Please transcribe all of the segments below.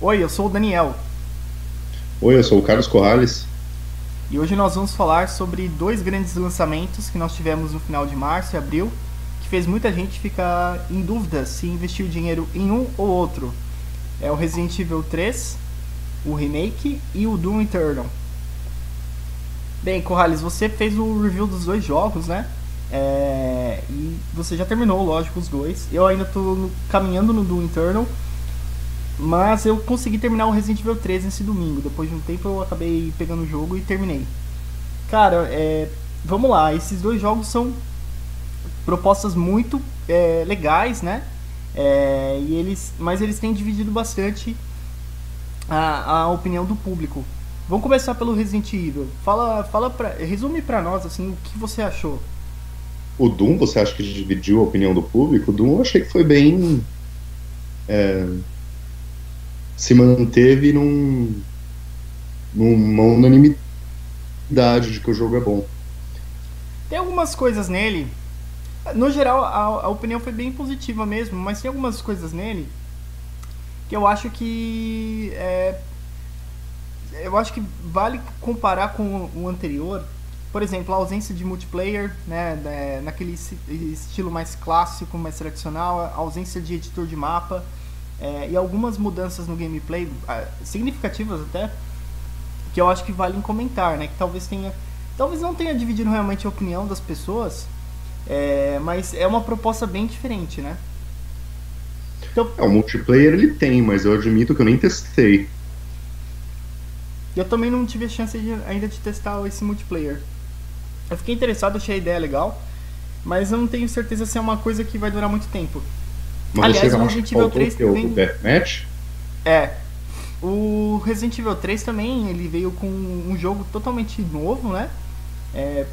Oi, eu sou o Daniel. Oi, eu sou o Carlos Corrales. E hoje nós vamos falar sobre dois grandes lançamentos que nós tivemos no final de março e abril, que fez muita gente ficar em dúvida se investir o dinheiro em um ou outro. É o Resident Evil 3, o remake e o Doom Eternal. Bem, Corrales, você fez o review dos dois jogos, né? É... E você já terminou, lógico, os dois. Eu ainda estou caminhando no Doom Eternal mas eu consegui terminar o Resident Evil 3 nesse domingo. Depois de um tempo eu acabei pegando o jogo e terminei. Cara, é, vamos lá. Esses dois jogos são propostas muito é, legais, né? É, e eles, mas eles têm dividido bastante a, a opinião do público. Vamos começar pelo Resident Evil. Fala, fala pra, resume para nós assim o que você achou. O Doom, você acha que dividiu a opinião do público? O Doom eu achei que foi bem é se manteve num, numa unanimidade de que o jogo é bom. Tem algumas coisas nele. No geral, a, a opinião foi bem positiva mesmo, mas tem algumas coisas nele que eu acho que é, eu acho que vale comparar com o anterior. Por exemplo, a ausência de multiplayer, né, naquele estilo mais clássico, mais tradicional, a ausência de editor de mapa é, e algumas mudanças no gameplay, significativas até, que eu acho que valem comentar, né? Que talvez tenha. Talvez não tenha dividido realmente a opinião das pessoas, é, mas é uma proposta bem diferente, né? Então, é, o multiplayer ele tem, mas eu admito que eu nem testei. Eu também não tive a chance de, ainda de testar esse multiplayer. Eu fiquei interessado, achei a ideia legal, mas eu não tenho certeza se é uma coisa que vai durar muito tempo. Mas Aliás, o Resident Evil 3 também... o Deathmatch? É. O Resident Evil 3 também, ele veio com um jogo totalmente novo, né? É,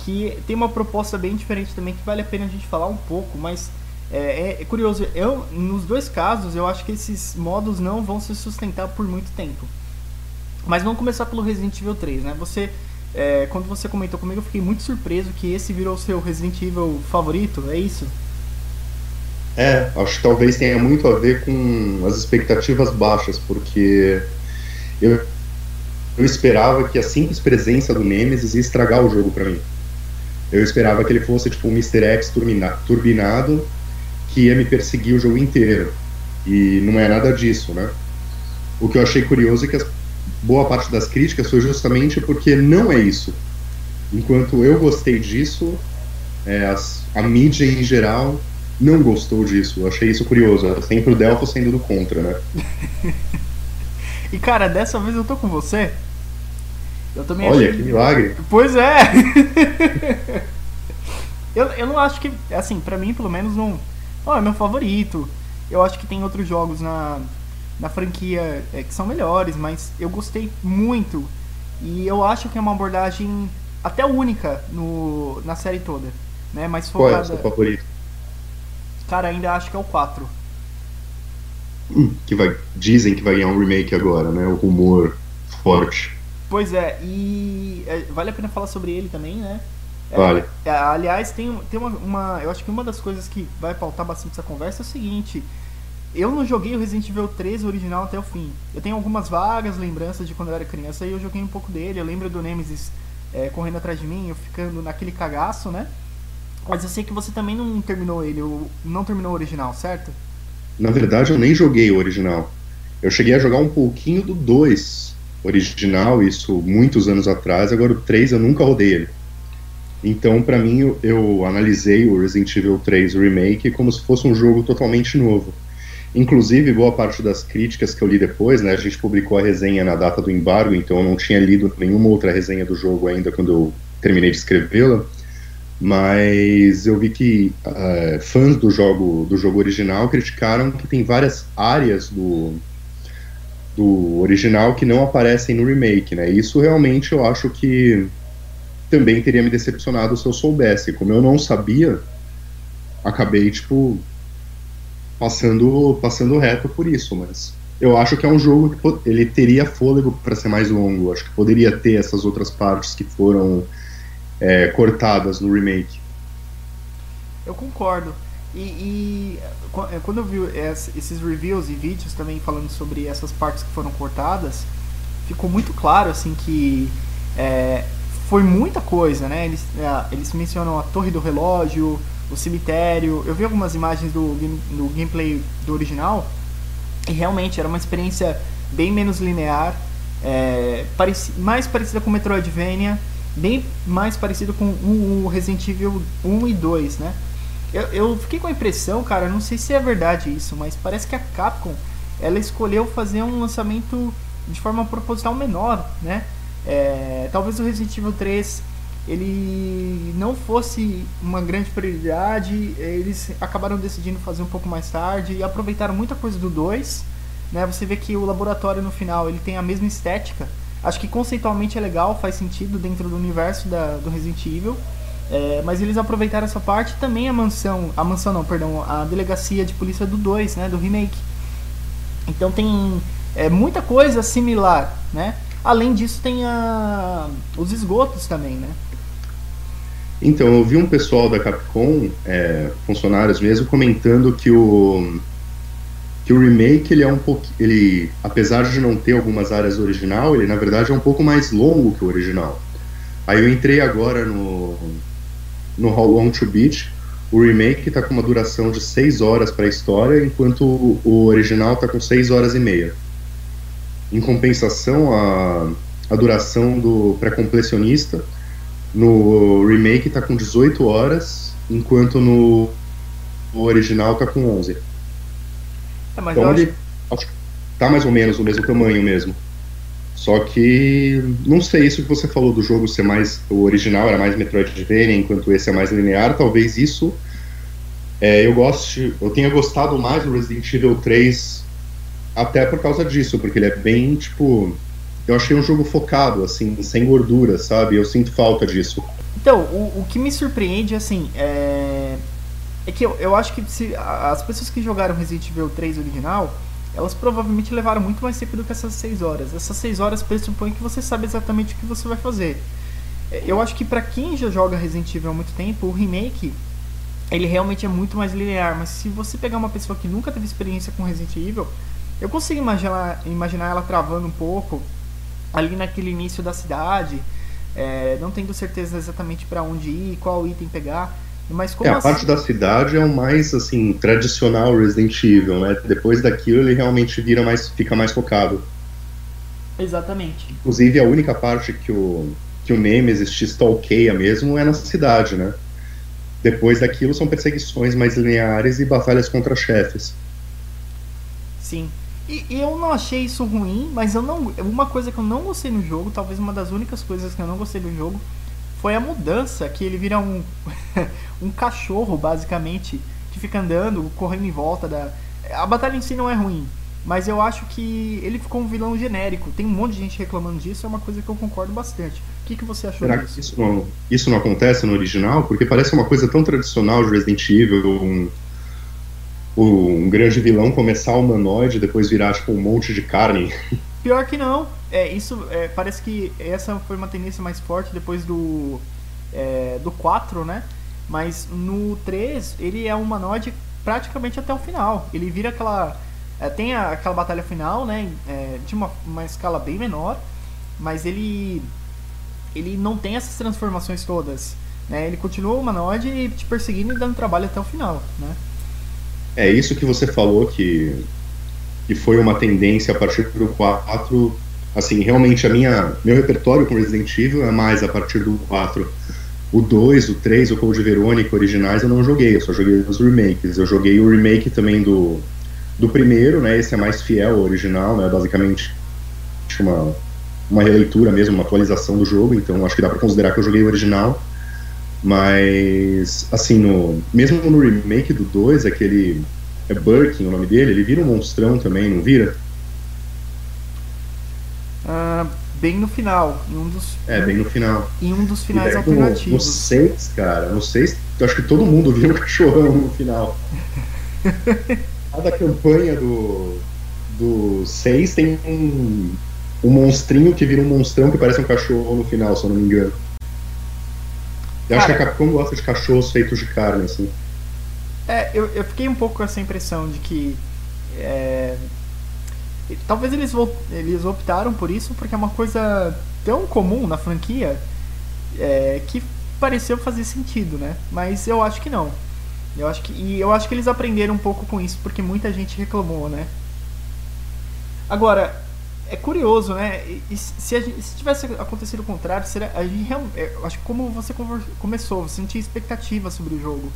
que tem uma proposta bem diferente também, que vale a pena a gente falar um pouco, mas é, é, é, curioso. Eu, nos dois casos, eu acho que esses modos não vão se sustentar por muito tempo. Mas vamos começar pelo Resident Evil 3, né? Você, é, quando você comentou comigo, eu fiquei muito surpreso que esse virou o seu Resident Evil favorito, é isso? É, acho que talvez tenha muito a ver com as expectativas baixas, porque eu, eu esperava que a simples presença do Nemesis ia estragar o jogo para mim. Eu esperava que ele fosse tipo um Mr. X turbinado que ia me perseguir o jogo inteiro. E não é nada disso, né? O que eu achei curioso é que boa parte das críticas foi justamente porque não é isso. Enquanto eu gostei disso, é, as, a mídia em geral não gostou disso. Eu achei isso curioso. É sempre o Delphi sendo do contra, né? e cara, dessa vez eu tô com você. Eu também Olha, achei... que milagre. Pois é! eu, eu não acho que. Assim, pra mim, pelo menos, não. Oh, é meu favorito. Eu acho que tem outros jogos na, na franquia é, que são melhores, mas eu gostei muito. E eu acho que é uma abordagem até única no, na série toda. Né? Mas focada... Qual é o seu favorito? Cara, ainda acho que é o 4. Hum, que vai, dizem que vai ganhar um remake agora, né? O rumor forte. Pois é, e é, vale a pena falar sobre ele também, né? É, vale. É, aliás, tem, tem uma, uma, Eu acho que uma das coisas que vai pautar bastante essa conversa é o seguinte. Eu não joguei o Resident Evil 3 original até o fim. Eu tenho algumas vagas lembranças de quando eu era criança e eu joguei um pouco dele. Eu lembro do Nemesis é, correndo atrás de mim, eu ficando naquele cagaço, né? Mas eu sei que você também não terminou ele, não terminou o original, certo? Na verdade, eu nem joguei o original. Eu cheguei a jogar um pouquinho do 2 original, isso muitos anos atrás, agora o 3 eu nunca rodei ele. Então, para mim, eu, eu, analisei o Resident Evil 3 Remake como se fosse um jogo totalmente novo. Inclusive, boa parte das críticas que eu li depois, né, a gente publicou a resenha na data do embargo, então eu não tinha lido nenhuma outra resenha do jogo ainda quando eu terminei de escrevê-la mas eu vi que uh, fãs do jogo do jogo original criticaram que tem várias áreas do do original que não aparecem no remake, né? Isso realmente eu acho que também teria me decepcionado se eu soubesse. Como eu não sabia, acabei tipo passando passando reto por isso, mas eu acho que é um jogo que ele teria fôlego para ser mais longo. Acho que poderia ter essas outras partes que foram é, cortadas no remake. Eu concordo. E, e, é, quando eu vi esses reviews e vídeos também falando sobre essas partes que foram cortadas, ficou muito claro assim que é, foi muita coisa, né? Eles, é, eles mencionam a torre do relógio, o cemitério. Eu vi algumas imagens do, do gameplay do original e realmente era uma experiência bem menos linear, é, pareci, mais parecida com Metroidvania, bem mais parecido com o Resident Evil 1 e 2, né? Eu, eu fiquei com a impressão, cara, não sei se é verdade isso, mas parece que a Capcom ela escolheu fazer um lançamento de forma proposital menor, né? É, talvez o Resident Evil 3 ele não fosse uma grande prioridade, eles acabaram decidindo fazer um pouco mais tarde e aproveitaram muita coisa do 2. Né? Você vê que o laboratório no final ele tem a mesma estética. Acho que conceitualmente é legal, faz sentido dentro do universo da, do Resident Evil. É, mas eles aproveitaram essa parte também a mansão, a mansão não, perdão, a delegacia de polícia do 2, né, do remake. Então tem é, muita coisa similar, né? Além disso tem a, os esgotos também, né? Então, eu vi um pessoal da Capcom, é, funcionários mesmo, comentando que o que o remake ele é um pouco, ele, apesar de não ter algumas áreas original, ele na verdade é um pouco mais longo que o original. Aí eu entrei agora no no How Long to Beat, o remake está com uma duração de 6 horas para a história, enquanto o original está com 6 horas e meia. Em compensação, a, a duração do pré-completionista no remake tá com 18 horas, enquanto no, original tá com 11. É, mas então ele acho... que tá mais ou menos o mesmo tamanho mesmo. Só que não sei isso que você falou do jogo ser mais o original era mais Metroidvania, enquanto esse é mais linear, talvez isso é, eu goste, eu tenha gostado mais do Resident Evil 3 até por causa disso, porque ele é bem tipo eu achei um jogo focado, assim, sem gordura, sabe? Eu sinto falta disso. Então, o, o que me surpreende, assim, é, é que eu, eu acho que se, as pessoas que jogaram Resident Evil 3 original, elas provavelmente levaram muito mais tempo do que essas 6 horas. Essas 6 horas pressupõem que você sabe exatamente o que você vai fazer. É, eu acho que para quem já joga Resident Evil há muito tempo, o remake ele realmente é muito mais linear, mas se você pegar uma pessoa que nunca teve experiência com Resident Evil, eu consigo imaginar, imaginar ela travando um pouco, ali naquele início da cidade, é, não tendo certeza exatamente para onde ir, qual item pegar. Mas como é, a assim... parte da cidade é o mais assim tradicional Resident Evil, né? Depois daquilo ele realmente vira mais, fica mais focado. Exatamente. Inclusive a única parte que o que o Nemesis te stalkeia mesmo é na cidade, né? Depois daquilo são perseguições mais lineares e batalhas contra chefes. Sim. E, e, eu não achei isso ruim, mas eu não. Uma coisa que eu não gostei no jogo, talvez uma das únicas coisas que eu não gostei do jogo, foi a mudança, que ele vira um, um cachorro, basicamente, que fica andando, correndo em volta da. A batalha em si não é ruim, mas eu acho que ele ficou um vilão genérico. Tem um monte de gente reclamando disso, é uma coisa que eu concordo bastante. O que, que você achou Será disso? Que isso, não, isso não acontece no original? Porque parece uma coisa tão tradicional de Resident Evil, um um grande vilão começar humanoide e depois virar tipo um monte de carne. Pior que não. É, isso é, parece que essa foi uma tendência mais forte depois do é, do 4, né? Mas no 3 ele é um humanoide praticamente até o final. Ele vira aquela é, tem a, aquela batalha final, né? É, de uma, uma escala bem menor, mas ele ele não tem essas transformações todas. Né? Ele continua humanoide te perseguindo e dando trabalho até o final, né? É isso que você falou que, que foi uma tendência a partir do 4. Assim, realmente a minha meu repertório com Resident Evil é mais a partir do 4. O 2, o 3, o Code Verônica originais eu não joguei, eu só joguei os remakes. Eu joguei o remake também do, do primeiro, né? Esse é mais fiel ao original, né? Basicamente uma, uma releitura mesmo, uma atualização do jogo, então acho que dá para considerar que eu joguei o original. Mas, assim, no, mesmo no remake do 2, aquele. É Birkin o nome dele, ele vira um monstrão também, não vira? Uh, bem no final, em um dos. É, bem no final. Em um dos finais alternativos. No 6, cara, no 6, eu acho que todo mundo vira um cachorrão no final. Cada campanha do, do 6 tem um, um monstrinho que vira um monstrão que parece um cachorro no final, se eu não me engano. Eu Cara, acho que a Capcom gosta de cachorros feitos de carne, assim. É, eu, eu fiquei um pouco com essa impressão de que. É, talvez eles, eles optaram por isso porque é uma coisa tão comum na franquia é, que pareceu fazer sentido, né? Mas eu acho que não. Eu acho que, e eu acho que eles aprenderam um pouco com isso porque muita gente reclamou, né? Agora, é curioso, né? E, se, gente, se tivesse acontecido o contrário, seria, a gente, é, acho que como você começou, você não tinha expectativa sobre o jogo.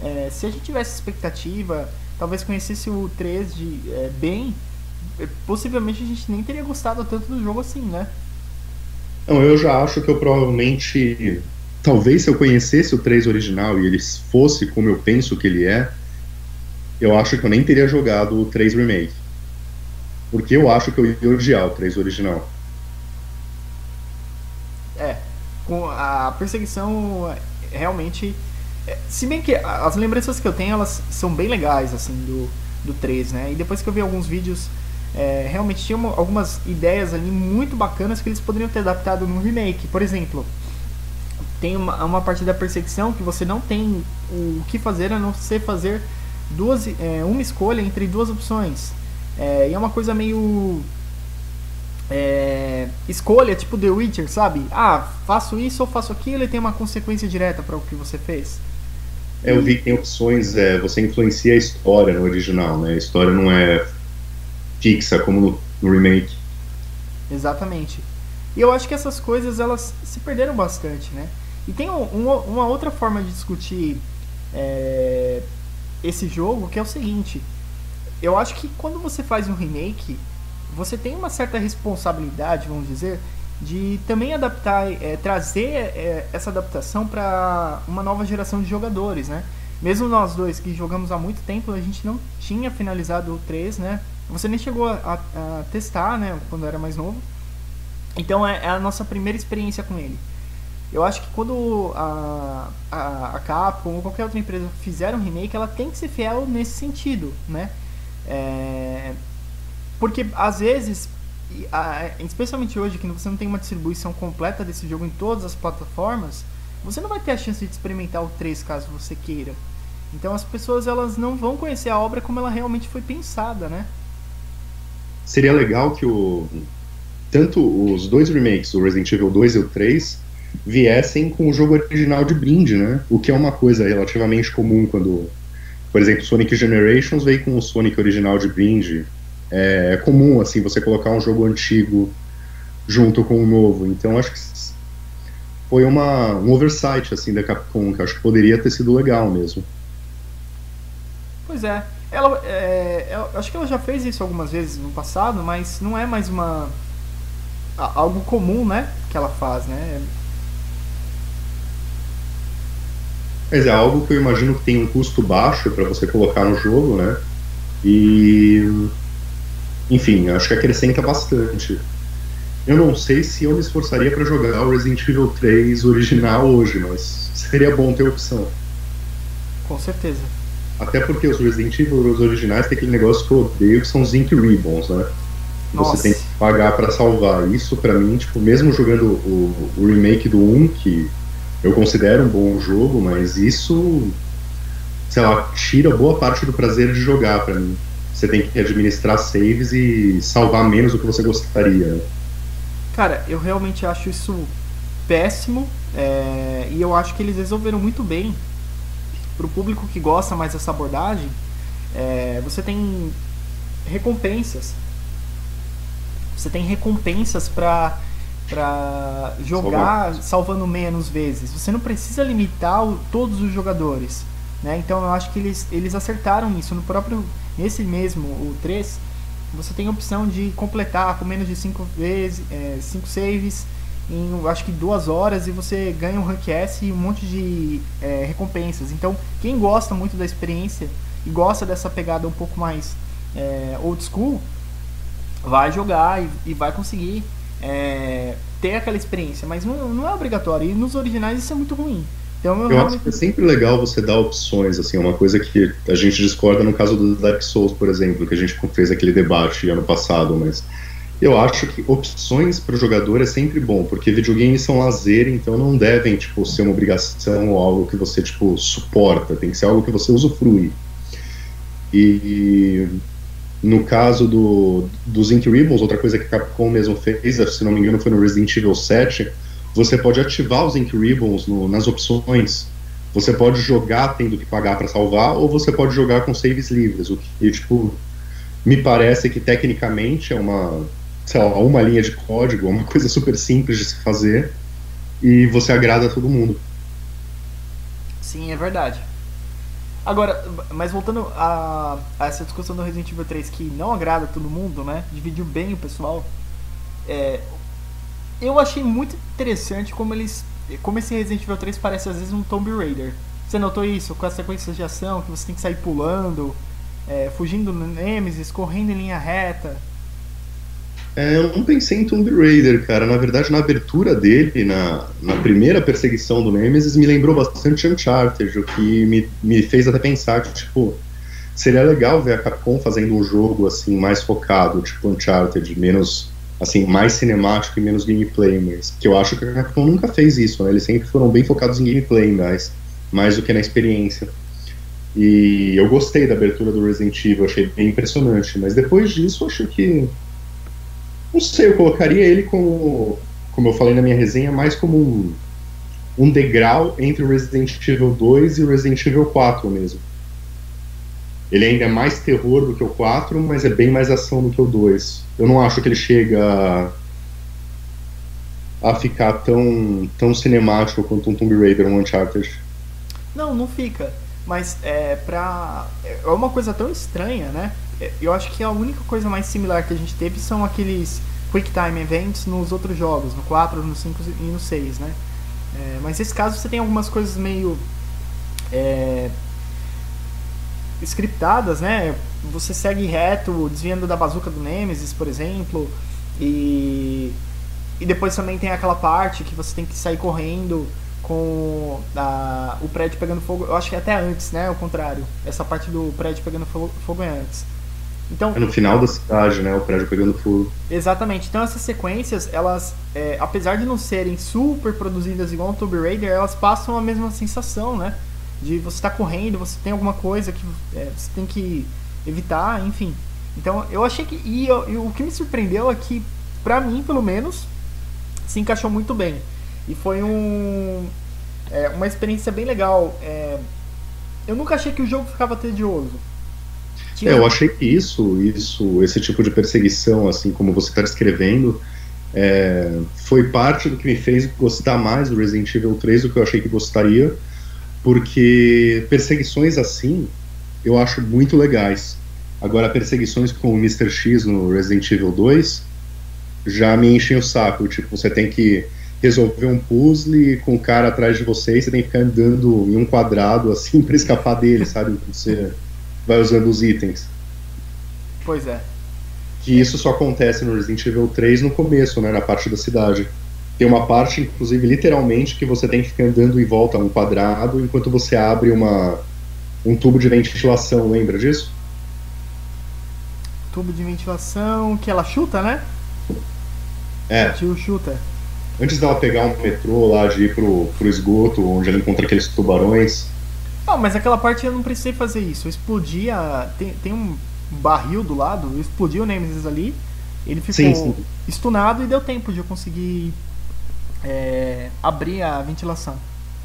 É, se a gente tivesse expectativa, talvez conhecesse o 3 de, é, bem, é, possivelmente a gente nem teria gostado tanto do jogo assim, né? Não, eu já acho que eu provavelmente. Talvez se eu conhecesse o 3 original e ele fosse como eu penso que ele é, eu acho que eu nem teria jogado o 3 Remake. Porque eu acho que eu ia odiar o 3 original. É, com a perseguição realmente. É, se bem que as lembranças que eu tenho, elas são bem legais, assim, do, do 3, né? E depois que eu vi alguns vídeos, é, realmente tinha algumas ideias ali muito bacanas que eles poderiam ter adaptado no remake. Por exemplo, tem uma, uma parte da perseguição que você não tem o que fazer a não ser fazer duas, é, uma escolha entre duas opções. É, e é uma coisa meio. É, escolha, tipo The Witcher, sabe? Ah, faço isso ou faço aquilo e tem uma consequência direta para o que você fez. É, eu vi que tem opções, é, você influencia a história no original, né? A história não é fixa como no, remake. Exatamente. E eu acho que essas coisas elas se perderam bastante, né? E tem um, uma outra forma de discutir é, esse jogo que é o seguinte: eu acho que quando você faz um remake, você tem uma certa responsabilidade, vamos dizer, de também adaptar, é, trazer é, essa adaptação para uma nova geração de jogadores, né? Mesmo nós dois que jogamos há muito tempo, a gente não tinha finalizado o 3, né? Você nem chegou a, a, testar, né? Quando era mais novo. Então é, é, a nossa primeira experiência com ele. Eu acho que quando a, a, a Capcom ou qualquer outra empresa fizer um remake, ela tem que ser fiel nesse sentido, né? É, porque às vezes, especialmente hoje, que você não tem uma distribuição completa desse jogo em todas as plataformas, você não vai ter a chance de experimentar o 3 caso você queira. Então as pessoas elas não vão conhecer a obra como ela realmente foi pensada, né? Seria legal que o tanto os dois remakes, o Resident Evil 2 e o 3, viessem com o jogo original de brinde, né? O que é uma coisa relativamente comum quando por exemplo, Sonic Generations veio com o Sonic original de brinde. É, é comum, assim, você colocar um jogo antigo junto com o novo. Então, acho que foi uma, um oversight, assim, da Capcom, que acho que poderia ter sido legal mesmo. Pois é. Ela, é, ela, acho que ela já fez isso algumas vezes no passado, mas não é mais uma algo comum, né, que ela faz, né? Mas é algo que eu imagino que tem um custo baixo para você colocar no jogo, né? E. Enfim, acho que acrescenta bastante. Eu não sei se eu me esforçaria para jogar o Resident Evil 3 original hoje, mas seria bom ter opção. Com certeza. Até porque os Resident Evil os originais tem aquele negócio que eu odeio que são os Ink Ribbons, né? Nossa. Você tem que pagar para salvar. Isso para mim, tipo, mesmo jogando o, o remake do 1, que eu considero um bom jogo, mas isso, sei lá, tira boa parte do prazer de jogar para mim. Você tem que administrar saves e salvar menos do que você gostaria. Cara, eu realmente acho isso péssimo é, e eu acho que eles resolveram muito bem para o público que gosta mais dessa abordagem. É, você tem recompensas. Você tem recompensas para para jogar salvando menos vezes. Você não precisa limitar o, todos os jogadores. Né? Então eu acho que eles, eles acertaram nisso. No próprio, nesse mesmo, o 3, você tem a opção de completar com menos de 5 vezes, 5 é, saves em acho que duas horas e você ganha um rank S e um monte de é, recompensas. Então quem gosta muito da experiência e gosta dessa pegada um pouco mais é, old school, vai jogar e, e vai conseguir é, ter aquela experiência, mas não, não, é obrigatório. E nos originais isso é muito ruim. Então, eu, eu realmente... acho que é sempre legal você dar opções, assim, é uma coisa que a gente discorda no caso do Dark Souls, por exemplo, que a gente fez aquele debate ano passado, mas eu acho que opções para o jogador é sempre bom, porque videogames são lazer, então não devem, tipo, ser uma obrigação ou algo que você, tipo, suporta, tem que ser algo que você usufrui. E no caso do, dos Incredibles, outra coisa que a Capcom mesmo fez, se não me engano foi no Resident Evil 7, você pode ativar os Ink Ribbons no, nas opções. Você pode jogar tendo que pagar para salvar, ou você pode jogar com saves livres. O que, tipo, me parece que tecnicamente é uma, sei lá, uma linha de código, uma coisa super simples de se fazer, e você agrada todo mundo. Sim, é verdade. Agora, mas voltando a, a, essa discussão do Resident Evil 3 que não agrada todo mundo, né? Dividiu bem o pessoal. É, eu achei muito interessante como eles. Como esse Resident Evil 3 parece às vezes um Tomb Raider. Você notou isso? Com as sequências de ação, que você tem que sair pulando, é, fugindo no Nemesis, correndo em linha reta. É, eu não pensei em Tomb Raider, cara. Na verdade, na abertura dele, na, na primeira perseguição do Nemesis, me lembrou bastante Uncharted, o que me, me fez até pensar que, tipo, seria legal ver a Capcom fazendo um jogo, assim, mais focado, tipo Uncharted, menos assim, mais cinemático e menos gameplay, mas que eu acho que a Capcom nunca fez isso, né? Eles sempre foram bem focados em gameplay, mais, mais do que na experiência. E eu gostei da abertura do Resident Evil, achei bem impressionante, mas depois disso acho que não sei, eu colocaria ele como como eu falei na minha resenha, mais como um, um degrau entre o Resident Evil 2 e o Resident Evil 4 mesmo. Ele ainda é mais terror do que o 4, mas é bem mais ação do que o 2. Eu não acho que ele chega a ficar tão, tão cinemático quanto um Tomb Raider ou um Uncharted. Não, não fica. Mas é pra. É uma coisa tão estranha, né? É, eu acho que a única coisa mais similar que a gente teve são aqueles Quick Time Events nos outros jogos, no 4, no 5 e no 6, né? É, mas nesse caso você tem algumas coisas meio. É, scriptadas, né? Você segue reto, desviando da bazuca do Nemesis, por exemplo, e e depois também tem aquela parte que você tem que sair correndo com a, o prédio pegando fogo. Eu acho que é até antes, né? O contrário. Essa parte do prédio pegando fogo, fogo é antes. Então, é no final da cidade, né? O prédio pegando fogo. Exatamente. Então essas sequências, elas, é, apesar de não serem super produzidas igual um Tomb Raider, elas passam a mesma sensação, né? de você estar tá correndo, você tem alguma coisa que é, você tem que evitar, enfim. Então eu achei que. E, eu, e o que me surpreendeu é que, pra mim, pelo menos, se encaixou muito bem. E foi um, é, uma experiência bem legal. É, eu nunca achei que o jogo ficava tedioso. É, eu achei que isso, isso, esse tipo de perseguição, assim como você está descrevendo, é, foi parte do que me fez gostar mais do Resident Evil 3 do que eu achei que gostaria porque perseguições assim eu acho muito legais. Agora, perseguições com o Mr. X no Resident Evil 2 já me enchem o saco. Tipo, você tem que resolver um puzzle com o cara atrás de você e você tem que ficar andando em um quadrado assim para escapar dele, sabe? Você vai usando os itens. Pois é. Que isso só acontece no Resident Evil 3 no começo, né? Na parte da cidade. Tem uma parte, inclusive, literalmente, que você tem que ficar andando em volta a um quadrado enquanto você abre uma, um tubo de ventilação, lembra disso? Tubo de ventilação que ela chuta, né? É. O tio chuta. Antes dela pegar um metrô lá de ir pro, pro esgoto, onde ela encontra aqueles tubarões. Não, mas aquela parte eu não precisei fazer isso. Eu explodi a. Tem, tem um barril do lado, eu explodi o Nemesis ali. Ele ficou sim, sim. estunado e deu tempo de eu conseguir é, abrir a ventilação.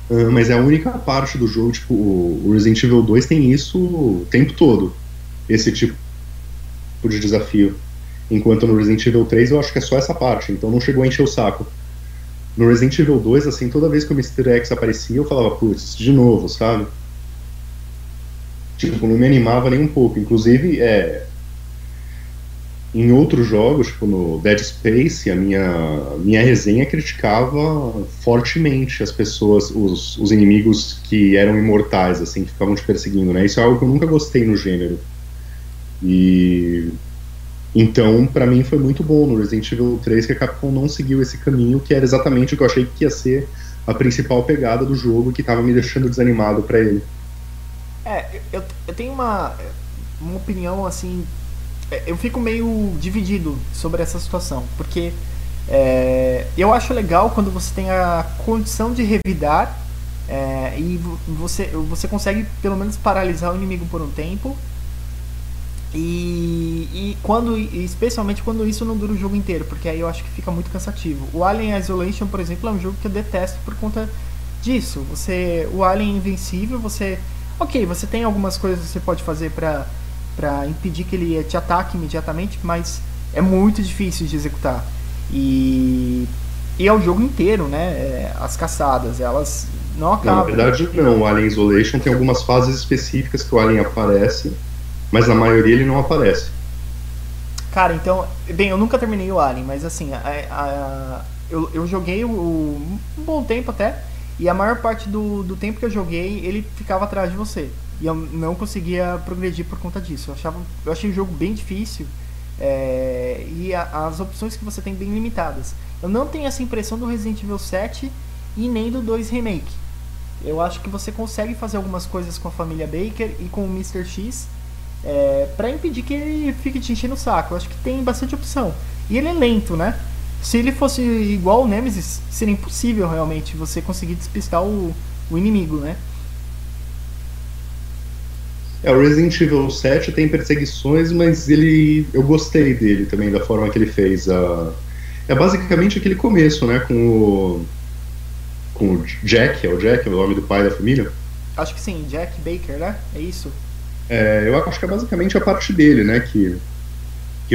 Uh, mas é a única parte do jogo, tipo, o Resident Evil 2 tem isso o tempo todo, esse tipo de desafio. Enquanto no Resident Evil 3 eu acho que é só essa parte, então não chegou a encher o saco. No Resident Evil 2, assim, toda vez que o Mr. X aparecia, eu falava, putz, de novo, sabe? Tipo, não me animava nem um pouco. Inclusive, é, em outros jogos, tipo no Dead Space, a minha, minha resenha criticava fortemente as pessoas, os, os inimigos que eram imortais, assim, que ficavam te perseguindo, né? Isso é algo que eu nunca gostei no gênero. E então, para mim foi muito bom no Resident Evil 3 que a Capcom não seguiu esse caminho, que era exatamente o que eu achei que ia ser a principal pegada do jogo que estava me deixando desanimado para ele. É, eu, eu tenho uma, uma opinião assim. É, eu fico meio dividido sobre essa situação, porque é, eu acho legal quando você tem a condição de revidar é, e você, você consegue pelo menos paralisar o inimigo por um tempo. E, e quando especialmente quando isso não dura o jogo inteiro, porque aí eu acho que fica muito cansativo. O Alien Isolation, por exemplo, é um jogo que eu detesto por conta disso. Você, o Alien invencível, você, ok, você tem algumas coisas que você pode fazer para para impedir que ele te ataque imediatamente, mas é muito difícil de executar. E e é o jogo inteiro, né? É, as caçadas, elas não acabam. Na verdade, não. O Alien Isolation tem algumas fases específicas que o Alien aparece, mas na maioria ele não aparece. Cara, então. Bem, eu nunca terminei o Alien, mas assim, a, a, eu, eu joguei o, um bom tempo até, e a maior parte do, do tempo que eu joguei, ele ficava atrás de você. E eu não conseguia progredir por conta disso. Eu, achava, eu achei o jogo bem difícil. É, e a, as opções que você tem bem limitadas. Eu não tenho essa impressão do Resident Evil 7 e nem do 2 Remake. Eu acho que você consegue fazer algumas coisas com a família Baker e com o Mr. X é, para impedir que ele fique te enchendo o saco. Eu acho que tem bastante opção. E ele é lento, né? Se ele fosse igual o Nemesis, seria impossível realmente você conseguir despistar o, o inimigo, né? É, o Resident Evil 7 tem perseguições, mas ele. Eu gostei dele também, da forma que ele fez. A, é basicamente aquele começo, né? Com o. Com o Jack, é o Jack, é o nome do pai da família? Acho que sim, Jack Baker, né? É isso. É, eu acho que é basicamente a parte dele, né? Que,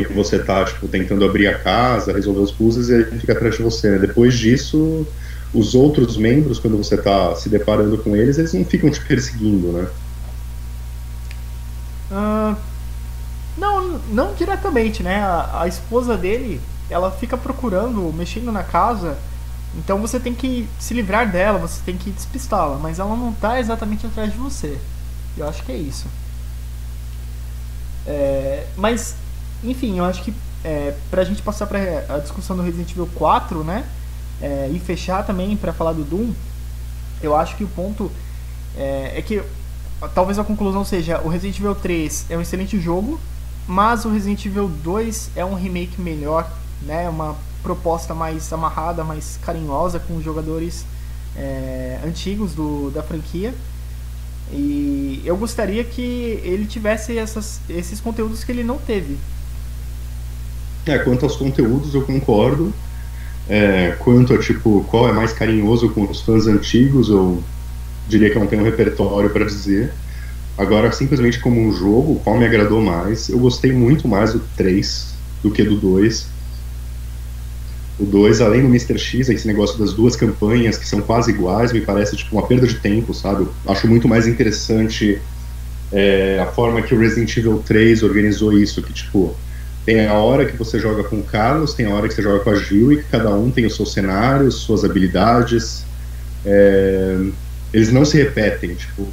que você tá, tipo, tentando abrir a casa, resolver os puzzles e ele fica atrás de você, né? Depois disso, os outros membros, quando você tá se deparando com eles, eles não ficam te perseguindo, né? Uh, não, não diretamente, né? A, a esposa dele ela fica procurando, mexendo na casa. Então você tem que se livrar dela, você tem que despistá-la, mas ela não está exatamente atrás de você. Eu acho que é isso. É, mas, enfim, eu acho que é, pra gente passar para a discussão do Resident Evil 4, né? É, e fechar também para falar do Doom, eu acho que o ponto é, é que talvez a conclusão seja o Resident Evil 3 é um excelente jogo, mas o Resident Evil 2 é um remake melhor né, uma proposta mais amarrada, mais carinhosa com os jogadores é, antigos do, da franquia. E eu gostaria que ele tivesse essas, esses conteúdos que ele não teve. É, quanto aos conteúdos eu concordo. É, quanto a tipo qual é mais carinhoso com os fãs antigos, eu diria que não tenho um repertório para dizer. Agora, simplesmente como um jogo, qual me agradou mais? Eu gostei muito mais do 3 do que do 2. O 2, além do Mr. X, esse negócio das duas campanhas que são quase iguais, me parece tipo uma perda de tempo, sabe? Eu acho muito mais interessante é, a forma que o Resident Evil 3 organizou isso, que tipo, tem a hora que você joga com o Carlos, tem a hora que você joga com a Jill, e que cada um tem o seu cenário, suas habilidades. É, eles não se repetem, tipo.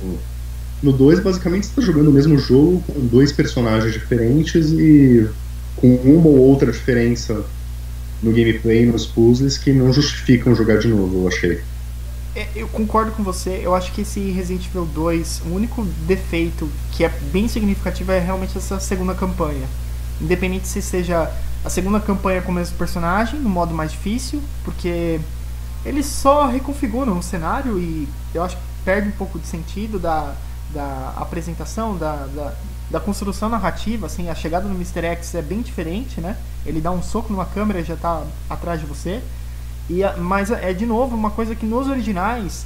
No 2, basicamente, você está jogando o mesmo jogo com dois personagens diferentes e com uma ou outra diferença no gameplay, nos puzzles, que não justificam jogar de novo, eu achei. É, eu concordo com você, eu acho que esse Resident Evil 2, o único defeito que é bem significativo é realmente essa segunda campanha. Independente se seja a segunda campanha com o mesmo personagem, no modo mais difícil, porque eles só reconfiguram o cenário e eu acho que perde um pouco de sentido da, da apresentação, da, da, da construção narrativa, assim, a chegada do Mr. X é bem diferente, né? Ele dá um soco numa câmera e já está atrás de você. E, mas é de novo uma coisa que nos originais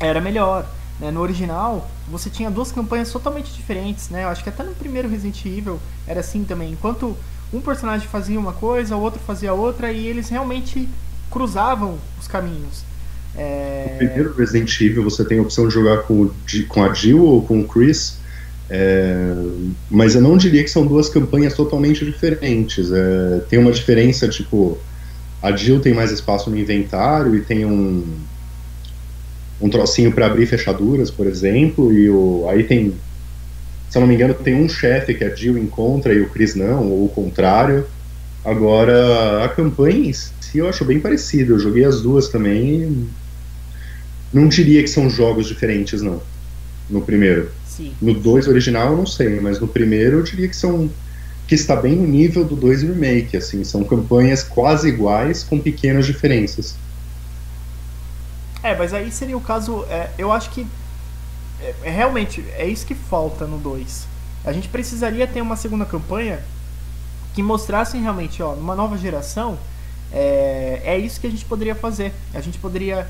era melhor. Né? No original, você tinha duas campanhas totalmente diferentes, né? Eu acho que até no primeiro Resident Evil era assim também. Enquanto um personagem fazia uma coisa, o outro fazia outra, e eles realmente cruzavam os caminhos. É... No primeiro Resident Evil você tem a opção de jogar com, com a Jill ou com o Chris, é, mas eu não diria que são duas campanhas totalmente diferentes. É, tem uma diferença, tipo, a Jill tem mais espaço no inventário e tem um, um trocinho para abrir fechaduras, por exemplo, e o, aí tem, se eu não me engano, tem um chefe que a Jill encontra e o Chris não, ou o contrário. Agora, a campanha em si eu acho bem parecida. Eu joguei as duas também não diria que são jogos diferentes, não. No primeiro. Sim. No 2 original eu não sei, mas no primeiro eu diria que são que está bem no nível do 2 remake, assim, são campanhas quase iguais com pequenas diferenças. É, mas aí seria o caso, é, eu acho que é, é realmente é isso que falta no 2. A gente precisaria ter uma segunda campanha que mostrasse realmente, ó, numa nova geração, é, é isso que a gente poderia fazer. A gente poderia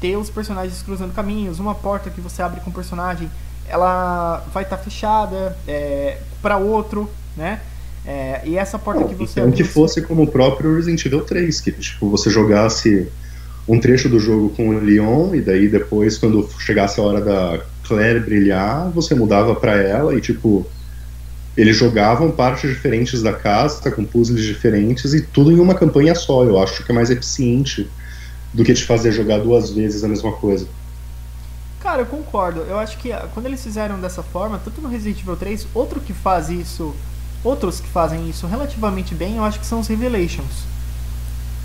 ter os personagens cruzando caminhos, uma porta que você abre com o personagem, ela vai estar tá fechada é, para outro, né? É, e essa porta Não, que você então que fosse como o próprio Resident Evil 3, que tipo, você jogasse um trecho do jogo com o Leon e daí depois quando chegasse a hora da Claire brilhar, você mudava para ela e tipo eles jogavam partes diferentes da casa, com puzzles diferentes e tudo em uma campanha só. Eu acho que é mais eficiente do que te fazer jogar duas vezes a mesma coisa. Cara, eu concordo. Eu acho que ah, quando eles fizeram dessa forma, tanto no Resident Evil 3, outro que faz isso Outros que fazem isso relativamente bem, eu acho que são os Revelations.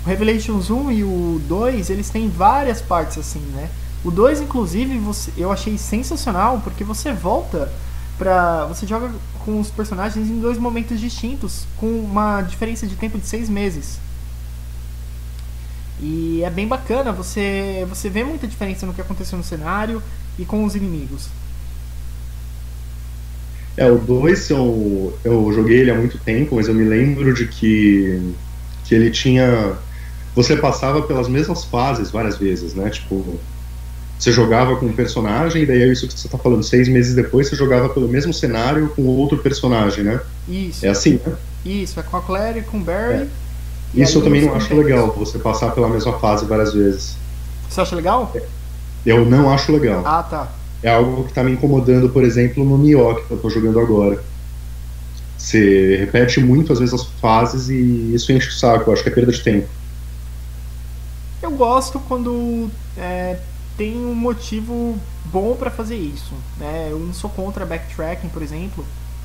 O Revelations 1 e o 2, eles têm várias partes assim, né? O 2, inclusive, você, eu achei sensacional, porque você volta pra... Você joga com os personagens em dois momentos distintos, com uma diferença de tempo de seis meses. E é bem bacana, você, você vê muita diferença no que aconteceu no cenário e com os inimigos. É, o 2 eu, eu joguei ele há muito tempo, mas eu me lembro de que, que ele tinha. Você passava pelas mesmas fases várias vezes, né? Tipo, você jogava com um personagem, e daí é isso que você está falando, seis meses depois você jogava pelo mesmo cenário com outro personagem, né? Isso. É assim, né? Isso, é com a Claire e com o Barry. É. Isso eu também não acho legal, você passar pela mesma fase várias vezes. Você acha legal? Eu não acho legal. Ah, tá é algo que está me incomodando, por exemplo, no Nioh, que eu estou jogando agora. Você repete muito, às vezes, as fases e isso enche o saco, eu acho que é perda de tempo. Eu gosto quando é, tem um motivo bom para fazer isso. Né? Eu não sou contra backtracking, por exemplo.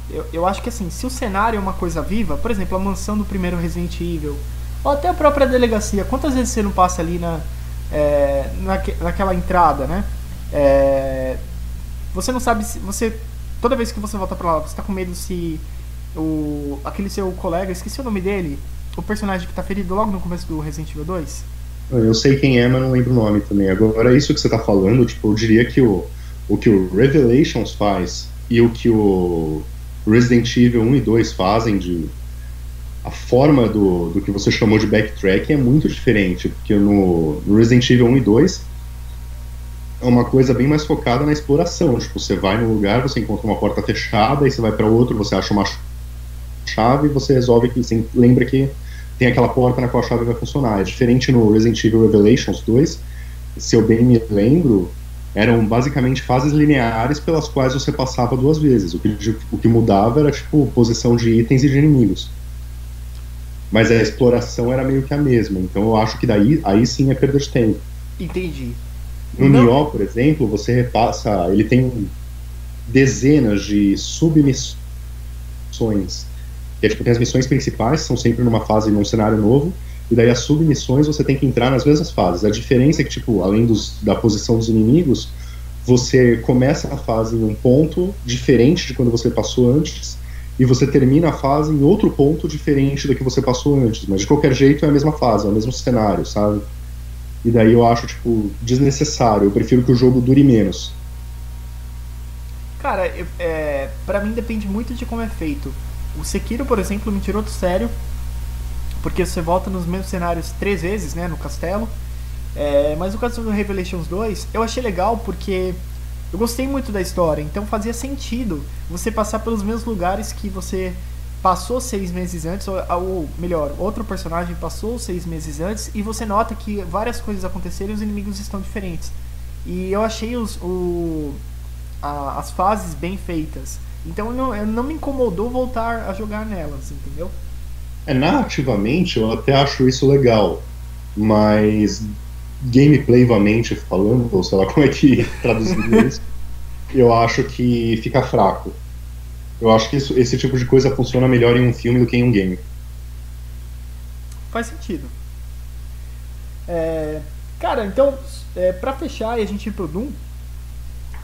Eu, eu acho que assim, se o cenário é uma coisa viva, por exemplo, a mansão do primeiro Resident Evil, ou até a própria delegacia, quantas vezes você não passa ali na, é, naque, naquela entrada, né? É, você não sabe se você toda vez que você volta para lá, você tá com medo se o aquele seu colega, esqueci o nome dele, o personagem que tá ferido logo no começo do Resident Evil 2. Eu sei quem é, mas não lembro o nome também. Agora, isso que você tá falando, tipo, eu diria que o, o que o Revelations faz e o que o Resident Evil 1 e 2 fazem de a forma do, do que você chamou de backtracking é muito diferente, porque no, no Resident Evil 1 e 2 é uma coisa bem mais focada na exploração. Tipo, você vai num lugar, você encontra uma porta fechada, aí você vai para outro, você acha uma chave e você resolve que você lembra que tem aquela porta na qual a chave vai funcionar. É diferente no Resident Evil Revelations 2, se eu bem me lembro, eram basicamente fases lineares pelas quais você passava duas vezes. O que, o que mudava era tipo posição de itens e de inimigos. Mas a exploração era meio que a mesma. Então eu acho que daí aí sim é perda de tempo. Entendi. No Nioh, por exemplo, você repassa, ele tem dezenas de submissões. Que é, tipo, as missões principais, são sempre numa fase, num cenário novo, e daí as submissões você tem que entrar nas mesmas fases. A diferença é que, tipo, além dos, da posição dos inimigos, você começa a fase em um ponto diferente de quando você passou antes, e você termina a fase em outro ponto diferente do que você passou antes. Mas de qualquer jeito é a mesma fase, é o mesmo cenário, sabe? E daí eu acho, tipo, desnecessário. Eu prefiro que o jogo dure menos. Cara, é, pra mim depende muito de como é feito. O Sekiro, por exemplo, me tirou do sério. Porque você volta nos mesmos cenários três vezes, né, no castelo. É, mas no caso do Revelations 2, eu achei legal porque eu gostei muito da história. Então fazia sentido você passar pelos mesmos lugares que você passou seis meses antes, ou, ou, melhor, outro personagem passou seis meses antes, e você nota que várias coisas aconteceram e os inimigos estão diferentes. E eu achei os, o, a, as fases bem feitas. Então não, não me incomodou voltar a jogar nelas, entendeu? É, narrativamente eu até acho isso legal, mas gameplayvamente falando, ou sei lá como é que traduzir isso, eu acho que fica fraco. Eu acho que isso, esse tipo de coisa funciona melhor em um filme do que em um game. Faz sentido. É, Cara, então, é, pra fechar e a gente ir pro Doom,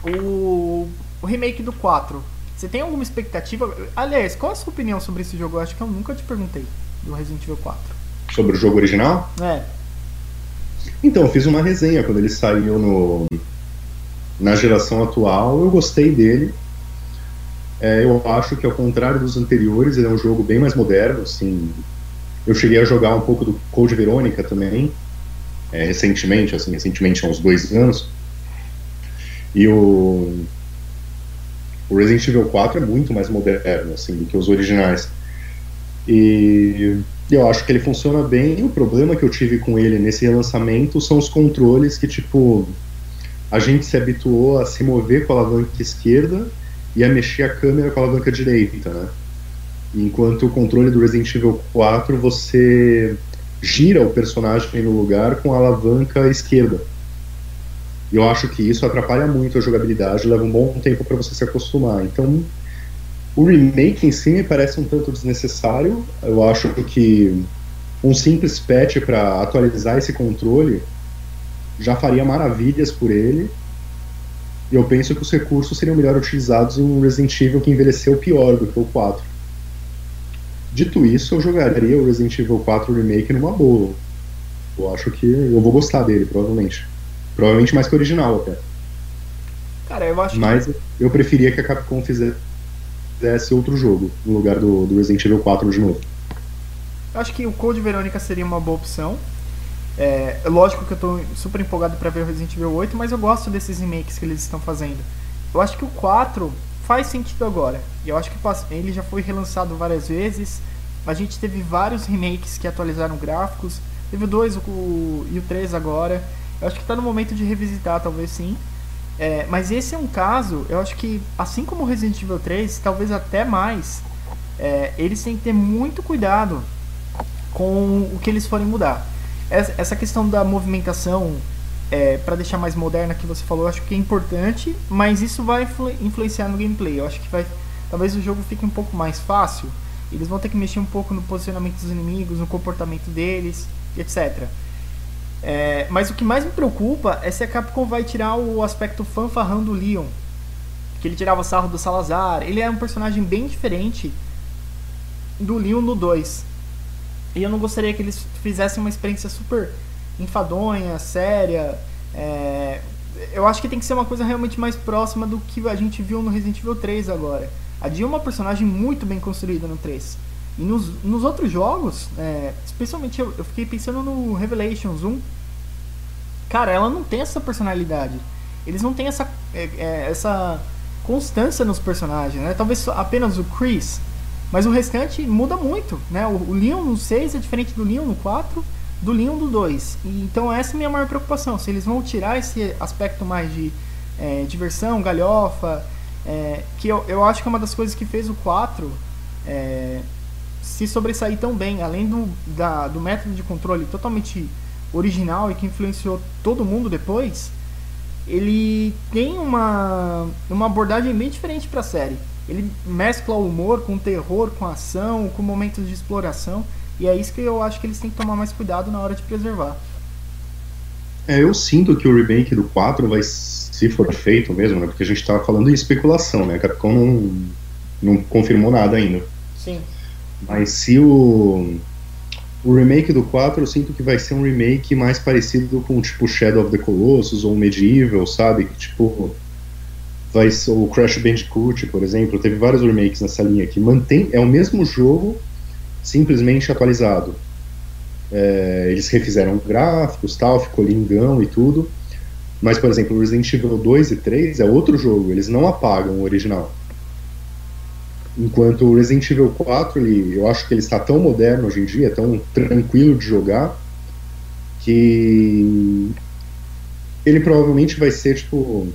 o, o remake do 4, você tem alguma expectativa? Aliás, qual a sua opinião sobre esse jogo? Eu acho que eu nunca te perguntei do Resident Evil 4. Sobre o jogo original? É. Então, eu fiz uma resenha quando ele saiu no, na geração atual. Eu gostei dele. É, eu acho que, ao contrário dos anteriores, ele é um jogo bem mais moderno. Assim, eu cheguei a jogar um pouco do Code Verônica também, é, recentemente, assim, recentemente há uns dois anos. E o, o Resident Evil 4 é muito mais moderno assim, do que os originais. E eu acho que ele funciona bem. O problema que eu tive com ele nesse relançamento são os controles que, tipo, a gente se habituou a se mover com a alavanca esquerda e a mexer a câmera com a alavanca direita, né? Enquanto o controle do Resident Evil 4 você gira o personagem no lugar com a alavanca esquerda. E eu acho que isso atrapalha muito a jogabilidade, leva um bom tempo para você se acostumar. Então, o remake em si me parece um tanto desnecessário. Eu acho que um simples patch para atualizar esse controle já faria maravilhas por ele. E eu penso que os recursos seriam melhor utilizados em um Resident Evil que envelheceu pior do que o 4. Dito isso, eu jogaria o Resident Evil 4 Remake numa boa. Eu acho que eu vou gostar dele, provavelmente. Provavelmente mais que o original até. Cara, eu acho Mas que... eu preferia que a Capcom fizesse outro jogo no lugar do, do Resident Evil 4 de novo. Eu acho que o Code Verônica seria uma boa opção. É, lógico que eu tô super empolgado para ver o Resident Evil 8, mas eu gosto desses remakes que eles estão fazendo. Eu acho que o 4 faz sentido agora. Eu acho que ele já foi relançado várias vezes. A gente teve vários remakes que atualizaram gráficos. Teve o 2 o, e o 3 agora. Eu acho que está no momento de revisitar, talvez sim. É, mas esse é um caso, eu acho que, assim como Resident Evil 3, talvez até mais, é, eles têm que ter muito cuidado com o que eles forem mudar essa questão da movimentação é, para deixar mais moderna que você falou, eu acho que é importante, mas isso vai influ influenciar no gameplay. Eu acho que vai, talvez o jogo fique um pouco mais fácil. Eles vão ter que mexer um pouco no posicionamento dos inimigos, no comportamento deles, etc. É, mas o que mais me preocupa é se a Capcom vai tirar o aspecto fanfarrão do Leon. Que ele tirava sarro do Salazar. Ele é um personagem bem diferente do Leon no 2. E eu não gostaria que eles fizessem uma experiência super enfadonha, séria. É... Eu acho que tem que ser uma coisa realmente mais próxima do que a gente viu no Resident Evil 3 agora. A Jill é uma personagem muito bem construída no 3. E nos, nos outros jogos, é, especialmente eu, eu, fiquei pensando no Revelations 1. Cara, ela não tem essa personalidade. Eles não têm essa, é, é essa constância nos personagens, né? Talvez apenas o Chris, mas o restante muda muito, né? O, o Leon no 6 é diferente do Leon no 4, do Leon no 2. E, então essa é a minha maior preocupação. Se eles vão tirar esse aspecto mais de é, diversão, galhofa, é, que eu, eu acho que é uma das coisas que fez o 4 é, se sobressair tão bem, além do, da, do método de controle totalmente original e que influenciou todo mundo depois, ele tem uma, uma abordagem bem diferente para a série. Ele mescla o humor com terror, com ação, com momentos de exploração. E é isso que eu acho que eles têm que tomar mais cuidado na hora de preservar. É, eu sinto que o remake do 4 vai, se for feito mesmo, né? Porque a gente estava falando em especulação, né? A Capcom não, não confirmou nada ainda. Sim. Mas se o, o remake do 4, eu sinto que vai ser um remake mais parecido com tipo Shadow of the Colossus ou Medieval, sabe? Que tipo vai o Crash Bandicoot, por exemplo, teve vários remakes nessa linha que mantém é o mesmo jogo simplesmente atualizado. É, eles refizeram gráficos, tal, ficou lindão e tudo. Mas, por exemplo, Resident Evil 2 e 3 é outro jogo, eles não apagam o original. Enquanto o Resident Evil 4, ele, eu acho que ele está tão moderno hoje em dia, tão tranquilo de jogar, que ele provavelmente vai ser tipo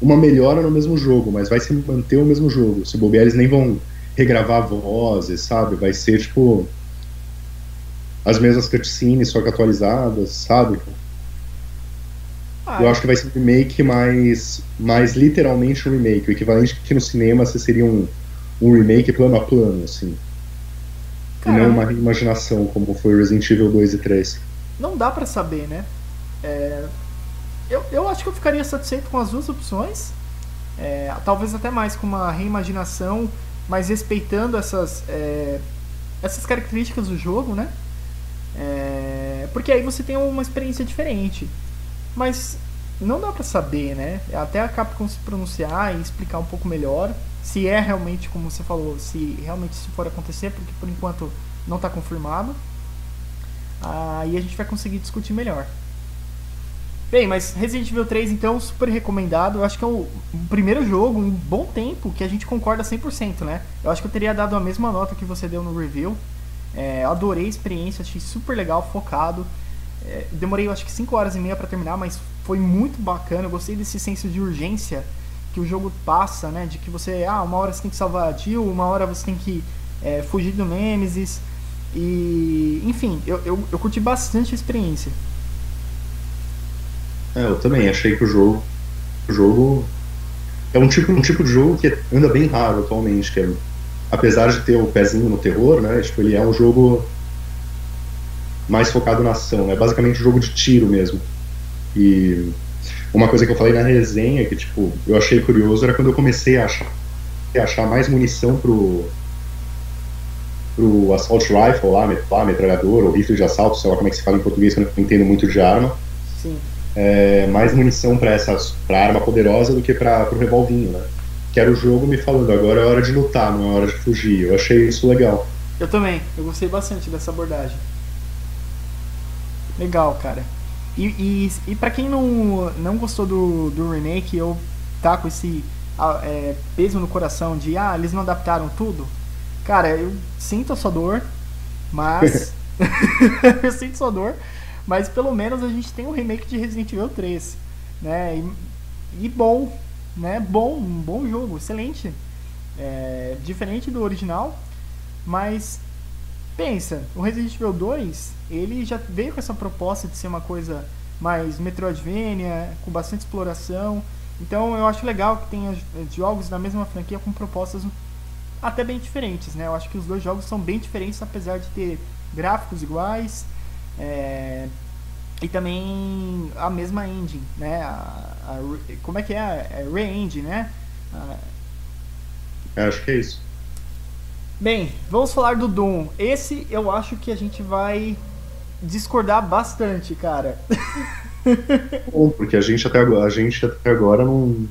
uma melhora no mesmo jogo, mas vai se manter o mesmo jogo. Se bobear, eles nem vão regravar vozes, sabe? Vai ser tipo as mesmas cutscenes, só que atualizadas, sabe? Ah, eu acho que vai ser um remake mais, mais literalmente um remake. O equivalente que no cinema você seria um, um remake plano a plano, assim. Caramba. E não uma imaginação, como foi Resident Evil 2 e 3. Não dá para saber, né? É, eu, eu acho que eu ficaria satisfeito com as duas opções. É, talvez até mais com uma reimaginação, mas respeitando essas, é, essas características do jogo, né? É, porque aí você tem uma experiência diferente. Mas não dá pra saber, né? Até a Capcom se pronunciar e explicar um pouco melhor se é realmente, como você falou, se realmente isso for acontecer, porque por enquanto não está confirmado. Aí a gente vai conseguir discutir melhor. Bem, mas Resident Evil 3 então super recomendado. Eu acho que é o, primeiro jogo em bom tempo que a gente concorda 100%, né? Eu acho que eu teria dado a mesma nota que você deu no review. É, adorei a experiência, achei super legal, focado. É, demorei, eu acho que 5 horas e meia para terminar, mas foi muito bacana. Eu gostei desse senso de urgência que o jogo passa, né? De que você, ah, uma hora você tem que salvar a Jill, uma hora você tem que é, fugir do Nemesis. E, enfim, eu, eu, eu curti bastante a experiência. É, eu também achei que o jogo, o jogo é um tipo, um tipo de jogo que anda bem raro atualmente, que é, apesar de ter o pezinho no terror, né? Tipo, ele é um jogo mais focado na ação, é basicamente um jogo de tiro mesmo. E uma coisa que eu falei na resenha que tipo eu achei curioso era quando eu comecei a achar, a achar mais munição pro pro assault rifle lá, lá metralhador ou rifle de assalto, sei lá como é que se fala em português, que eu não entendo muito de arma. Sim. É, mais munição para essas para arma poderosa do que para o revolvinho, né? Que era o jogo me falando, agora é hora de lutar, não é hora de fugir. Eu achei isso legal. Eu também, eu gostei bastante dessa abordagem. Legal, cara. E, e, e para quem não, não gostou do, do remake, eu tá com esse é, peso no coração de ah, eles não adaptaram tudo. Cara, eu sinto a sua dor, mas. eu sinto sua dor, mas pelo menos a gente tem um remake de Resident Evil 3. Né? E, e bom, né? Bom, um bom jogo, excelente. É, diferente do original, mas pensa, o Resident Evil 2, ele já veio com essa proposta de ser uma coisa mais Metroidvania, com bastante exploração. Então eu acho legal que tenha jogos da mesma franquia com propostas até bem diferentes, né? Eu acho que os dois jogos são bem diferentes, apesar de ter gráficos iguais é, e também a mesma engine, né? A, a, como é que é? É Re-Engine, né? A, acho que é isso. Bem, vamos falar do Doom. Esse eu acho que a gente vai discordar bastante, cara. Bom, porque a gente até agora, a gente até agora não,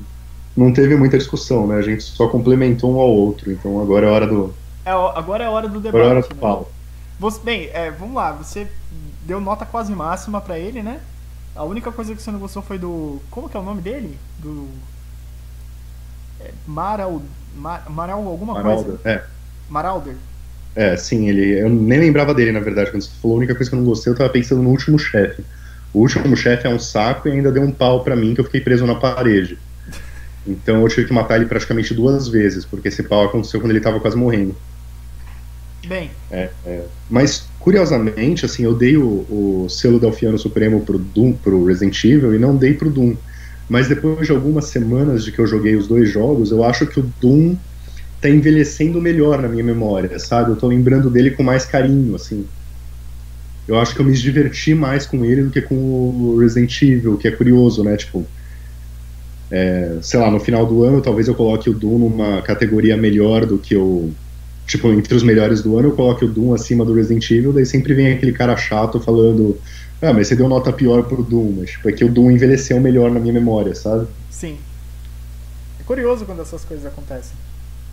não teve muita discussão, né? A gente só complementou um ao outro. Então agora é hora do. É, agora é hora do debate. Agora é hora do né? Você, bem, é, vamos lá. Você deu nota quase máxima para ele, né? A única coisa que você não gostou foi do. Como que é o nome dele? Do. É, Maral. Mar, Maral alguma Maralder, coisa? É. Maralder. É, sim, ele. Eu nem lembrava dele, na verdade. Quando você falou a única coisa que eu não gostei, eu tava pensando no último chefe. O último chefe é um saco e ainda deu um pau para mim que eu fiquei preso na parede. Então eu tive que matar ele praticamente duas vezes, porque esse pau aconteceu quando ele tava quase morrendo. Bem. É, é. Mas, curiosamente, assim, eu dei o, o selo Delfiano Supremo pro, Doom, pro Resident Evil e não dei pro Doom. Mas depois de algumas semanas de que eu joguei os dois jogos, eu acho que o Doom tá envelhecendo melhor na minha memória, sabe? Eu tô lembrando dele com mais carinho, assim. Eu acho que eu me diverti mais com ele do que com o Resident Evil, que é curioso, né? Tipo, é, sei lá, no final do ano talvez eu coloque o Doom numa categoria melhor do que o. Tipo, entre os melhores do ano eu coloque o Doom acima do Resident Evil, daí sempre vem aquele cara chato falando. Ah, mas você deu nota pior pro Doom, mas tipo, é que o Doom envelheceu melhor na minha memória, sabe? Sim. É curioso quando essas coisas acontecem.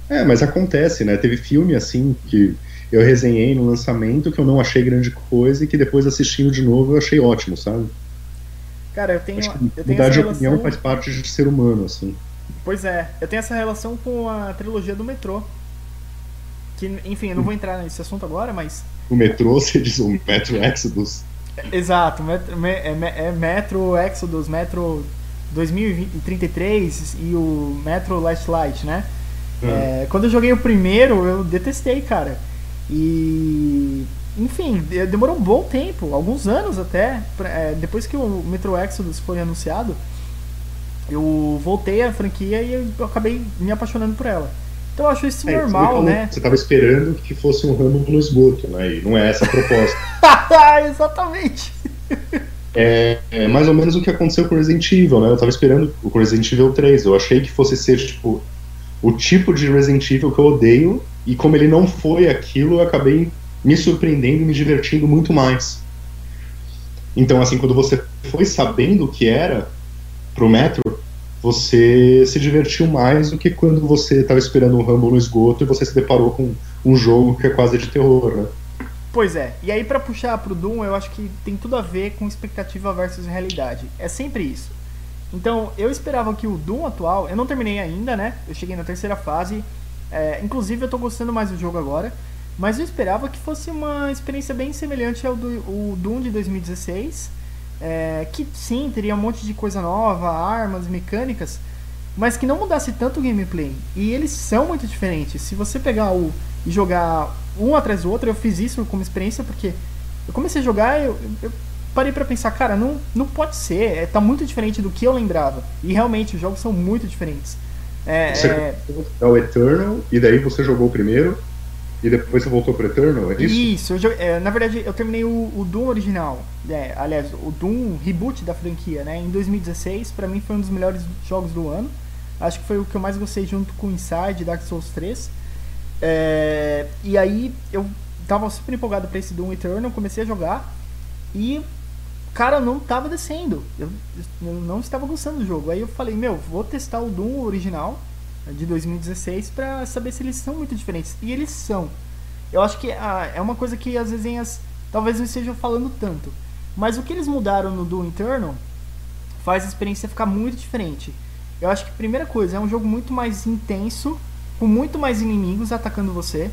É, mas acontece, né? Teve filme assim que eu resenhei no lançamento que eu não achei grande coisa e que depois assistindo de novo eu achei ótimo, sabe? Cara, eu tenho, Acho que eu tenho mudar de relação... opinião faz parte de ser humano, assim. Pois é, eu tenho essa relação com a trilogia do metrô. Que, enfim, eu não vou entrar nesse assunto agora, mas. O metrô, você diz o Metro Exodus? Exato, metro, é, é Metro Exodus, Metro 2033 e o Metro Last Light, né? Hum. É, quando eu joguei o primeiro, eu detestei, cara. E. Enfim, demorou um bom tempo, alguns anos até. Pra, é, depois que o Metro Exodus foi anunciado, eu voltei à franquia e eu acabei me apaixonando por ela. Então eu acho isso é, normal, você né? Você estava esperando que fosse um ramo no esgoto, né? E não é essa a proposta. Exatamente. é, é, mais ou menos o que aconteceu com Resident Evil, né? Eu tava esperando o Resident Evil 3. Eu achei que fosse ser, tipo, o tipo de Resident Evil que eu odeio, e como ele não foi aquilo, eu acabei me surpreendendo e me divertindo muito mais. Então, assim, quando você foi sabendo o que era pro Metro, você se divertiu mais do que quando você estava esperando um Rambo no esgoto e você se deparou com um jogo que é quase de terror, né? Pois é, e aí para puxar pro Doom, eu acho que tem tudo a ver com expectativa versus realidade. É sempre isso. Então, eu esperava que o Doom atual, eu não terminei ainda, né? Eu cheguei na terceira fase, é, inclusive eu tô gostando mais do jogo agora, mas eu esperava que fosse uma experiência bem semelhante ao do Doom de 2016, é, que sim, teria um monte de coisa nova, armas, mecânicas, mas que não mudasse tanto o gameplay. E eles são muito diferentes. Se você pegar o e jogar um atrás do outro, eu fiz isso como experiência porque eu comecei a jogar eu, eu parei para pensar, cara, não, não pode ser, é, tá muito diferente do que eu lembrava. E realmente, os jogos são muito diferentes. É, você é... o Eternal, e daí você jogou o primeiro, e depois você voltou pro Eternal, é isso? Isso, eu, é, na verdade eu terminei o, o Doom original, é, aliás, o Doom reboot da franquia, né, em 2016, para mim foi um dos melhores jogos do ano, acho que foi o que eu mais gostei junto com Inside Dark Souls 3, é, e aí eu tava super empolgado pra esse Doom Eternal, comecei a jogar, e cara, não tava descendo, eu, eu não estava gostando do jogo, aí eu falei, meu, vou testar o Doom original, de 2016 para saber se eles são muito diferentes. E eles são. Eu acho que ah, é uma coisa que as resenhas talvez não estejam falando tanto. Mas o que eles mudaram no Doom Eternal faz a experiência ficar muito diferente. Eu acho que, primeira coisa, é um jogo muito mais intenso, com muito mais inimigos atacando você.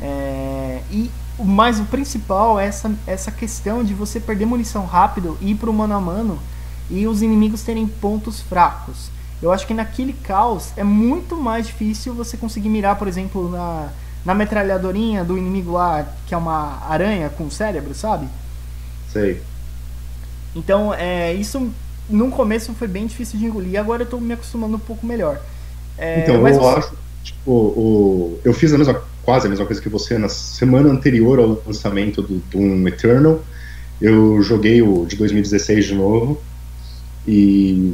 É... E mas o principal é essa, essa questão de você perder munição rápido, ir pro mano a mano e os inimigos terem pontos fracos. Eu acho que naquele caos é muito mais difícil você conseguir mirar, por exemplo, na, na metralhadorinha do inimigo lá, que é uma aranha com cérebro, sabe? Sei. Então, é, isso no começo foi bem difícil de engolir, agora eu tô me acostumando um pouco melhor. É, então, eu você... acho, tipo, o, eu fiz a mesma, quase a mesma coisa que você na semana anterior ao lançamento do Doom Eternal. Eu joguei o de 2016 de novo e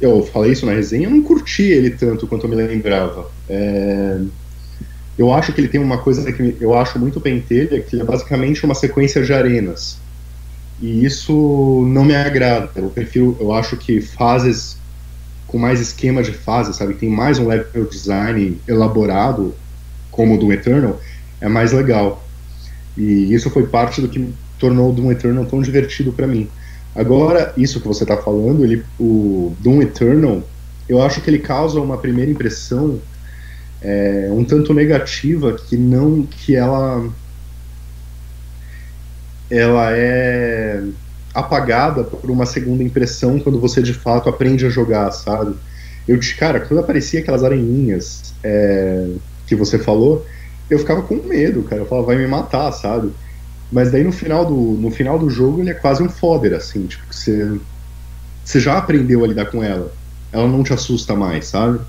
eu falei isso na resenha, eu não curti ele tanto quanto eu me lembrava. É, eu acho que ele tem uma coisa que eu acho muito pentelha, que é basicamente uma sequência de arenas. E isso não me agrada. Eu prefiro, eu acho que fases com mais esquema de fase, sabe, tem mais um level design elaborado, como o do Eternal, é mais legal. E isso foi parte do que tornou o Doom Eternal tão divertido para mim. Agora, isso que você está falando, ele, o Doom Eternal, eu acho que ele causa uma primeira impressão é, um tanto negativa que não que ela ela é apagada por uma segunda impressão quando você de fato aprende a jogar, sabe? Eu, cara, quando aparecia aquelas areninhas é, que você falou, eu ficava com medo, cara. Eu falava, vai me matar, sabe? Mas daí no final do, no final do jogo ele é quase um fodder, assim, tipo, você, você já aprendeu a lidar com ela. Ela não te assusta mais, sabe?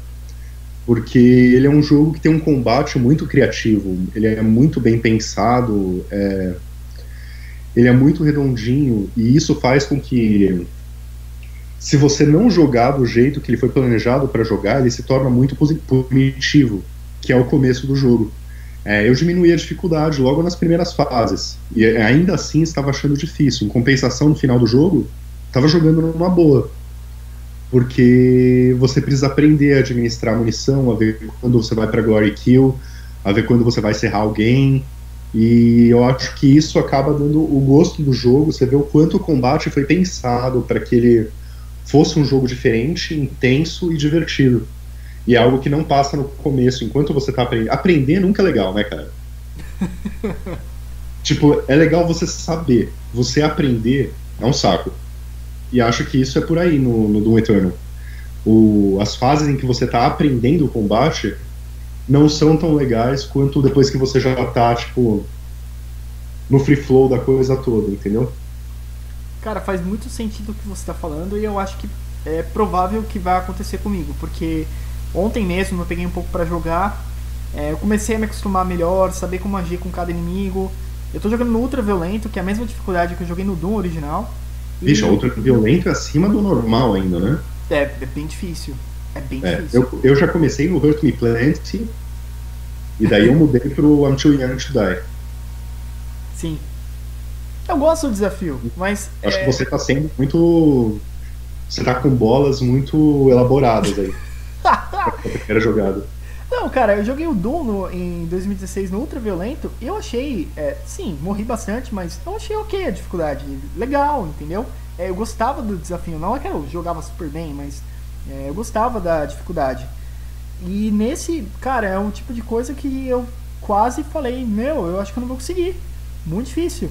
Porque ele é um jogo que tem um combate muito criativo, ele é muito bem pensado, é, ele é muito redondinho, e isso faz com que se você não jogar do jeito que ele foi planejado para jogar, ele se torna muito punitivo, que é o começo do jogo. É, eu diminuí a dificuldade logo nas primeiras fases. E ainda assim estava achando difícil. Em compensação, no final do jogo, estava jogando numa boa. Porque você precisa aprender a administrar munição, a ver quando você vai para Glory Kill, a ver quando você vai serrar alguém. E eu acho que isso acaba dando o gosto do jogo. Você vê o quanto o combate foi pensado para que ele fosse um jogo diferente, intenso e divertido. E é algo que não passa no começo, enquanto você tá aprendendo. Aprender nunca é legal, né, cara? tipo, é legal você saber. Você aprender é um saco. E acho que isso é por aí no, no Doom Eternal. O, as fases em que você tá aprendendo o combate não são tão legais quanto depois que você já tá, tipo, no free flow da coisa toda, entendeu? Cara, faz muito sentido o que você tá falando e eu acho que é provável que vai acontecer comigo, porque Ontem mesmo eu peguei um pouco para jogar. É, eu comecei a me acostumar melhor, saber como agir com cada inimigo. Eu tô jogando no Ultra Violento, que é a mesma dificuldade que eu joguei no Doom original. Vixe, outro violento é acima do normal ainda, né? É, é bem difícil. É bem É, difícil. eu, eu já comecei no Hurt Me Plenty, e daí eu mudei pro I'm Too Young to Die. Sim. Eu gosto do desafio, mas. Acho é, que você tá sendo muito. Você tá com bolas muito elaboradas aí. primeira jogada. Não, cara, eu joguei o Doom no- em 2016 no Ultra Violento eu achei, é, sim, morri bastante, mas eu achei ok a dificuldade. Legal, entendeu? É, eu gostava do desafio, não é que eu jogava super bem, mas é, eu gostava da dificuldade. E nesse, cara, é um tipo de coisa que eu quase falei, meu, eu acho que eu não vou conseguir. Muito difícil.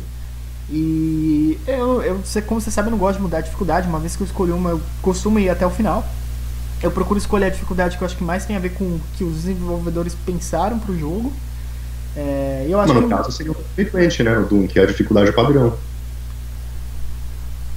E eu, eu como você sabe, eu não gosto de mudar a dificuldade. Uma vez que eu escolhi uma, eu costumo ir até o final. Eu procuro escolher a dificuldade que eu acho que mais tem a ver com o que os desenvolvedores pensaram pro jogo. É, eu acho Mas no que caso seria o frequente, né? O Doom, que é a dificuldade padrão.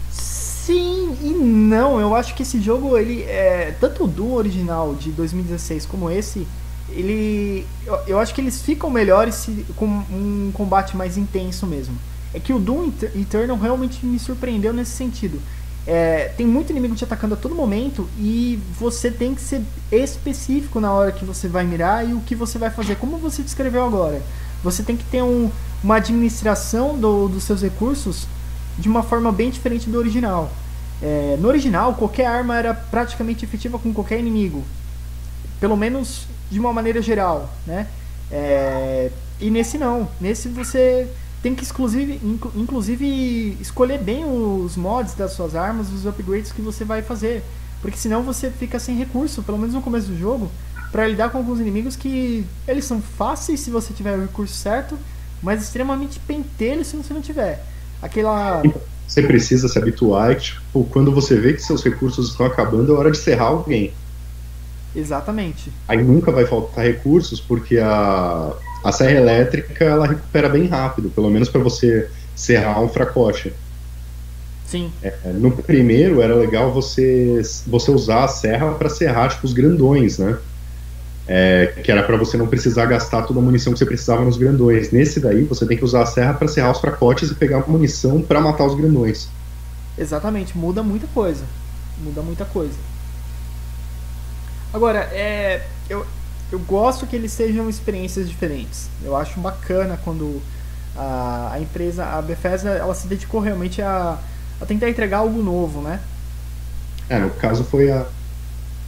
sim e não. Eu acho que esse jogo, ele é tanto o Doom original de 2016 como esse, ele eu, eu acho que eles ficam melhores se, com um combate mais intenso mesmo. É que o Doom Eter- Eternal realmente me surpreendeu nesse sentido. É, tem muito inimigo te atacando a todo momento e você tem que ser específico na hora que você vai mirar e o que você vai fazer, como você descreveu agora. Você tem que ter um- uma administração do- dos seus recursos de uma forma bem diferente do original. É, no original, qualquer arma era praticamente efetiva com qualquer inimigo, pelo menos de uma maneira geral, né? É, e nesse não, nesse você tem que exclusive, inclu- inclusive escolher bem os mods das suas armas, os upgrades que você vai fazer, porque senão você fica sem recurso, pelo menos no começo do jogo, para lidar com alguns inimigos que eles são fáceis se você tiver o recurso certo, mas extremamente pentelhos se você não tiver. Aquela Você precisa se habituar e, tipo, quando você vê que seus recursos estão acabando, é hora de serrar alguém. exatamente. Aí nunca vai faltar recursos, porque a, a serra elétrica ela recupera bem rápido, pelo menos para você serrar um fracote. Sim. É, no primeiro era legal você, você usar a serra para serrar tipo, os grandões, né? É, que era para você não precisar gastar toda a munição que você precisava nos grandões. Nesse daí você tem que usar a serra para serrar os fracotes e pegar munição para matar os grandões. Exatamente, muda muita coisa. Muda muita coisa. Agora, é, eu, eu gosto que eles sejam experiências diferentes. Eu acho bacana quando a, a empresa, a Bethesda, ela se dedicou realmente a, a tentar entregar algo novo, né? É, no caso foi a,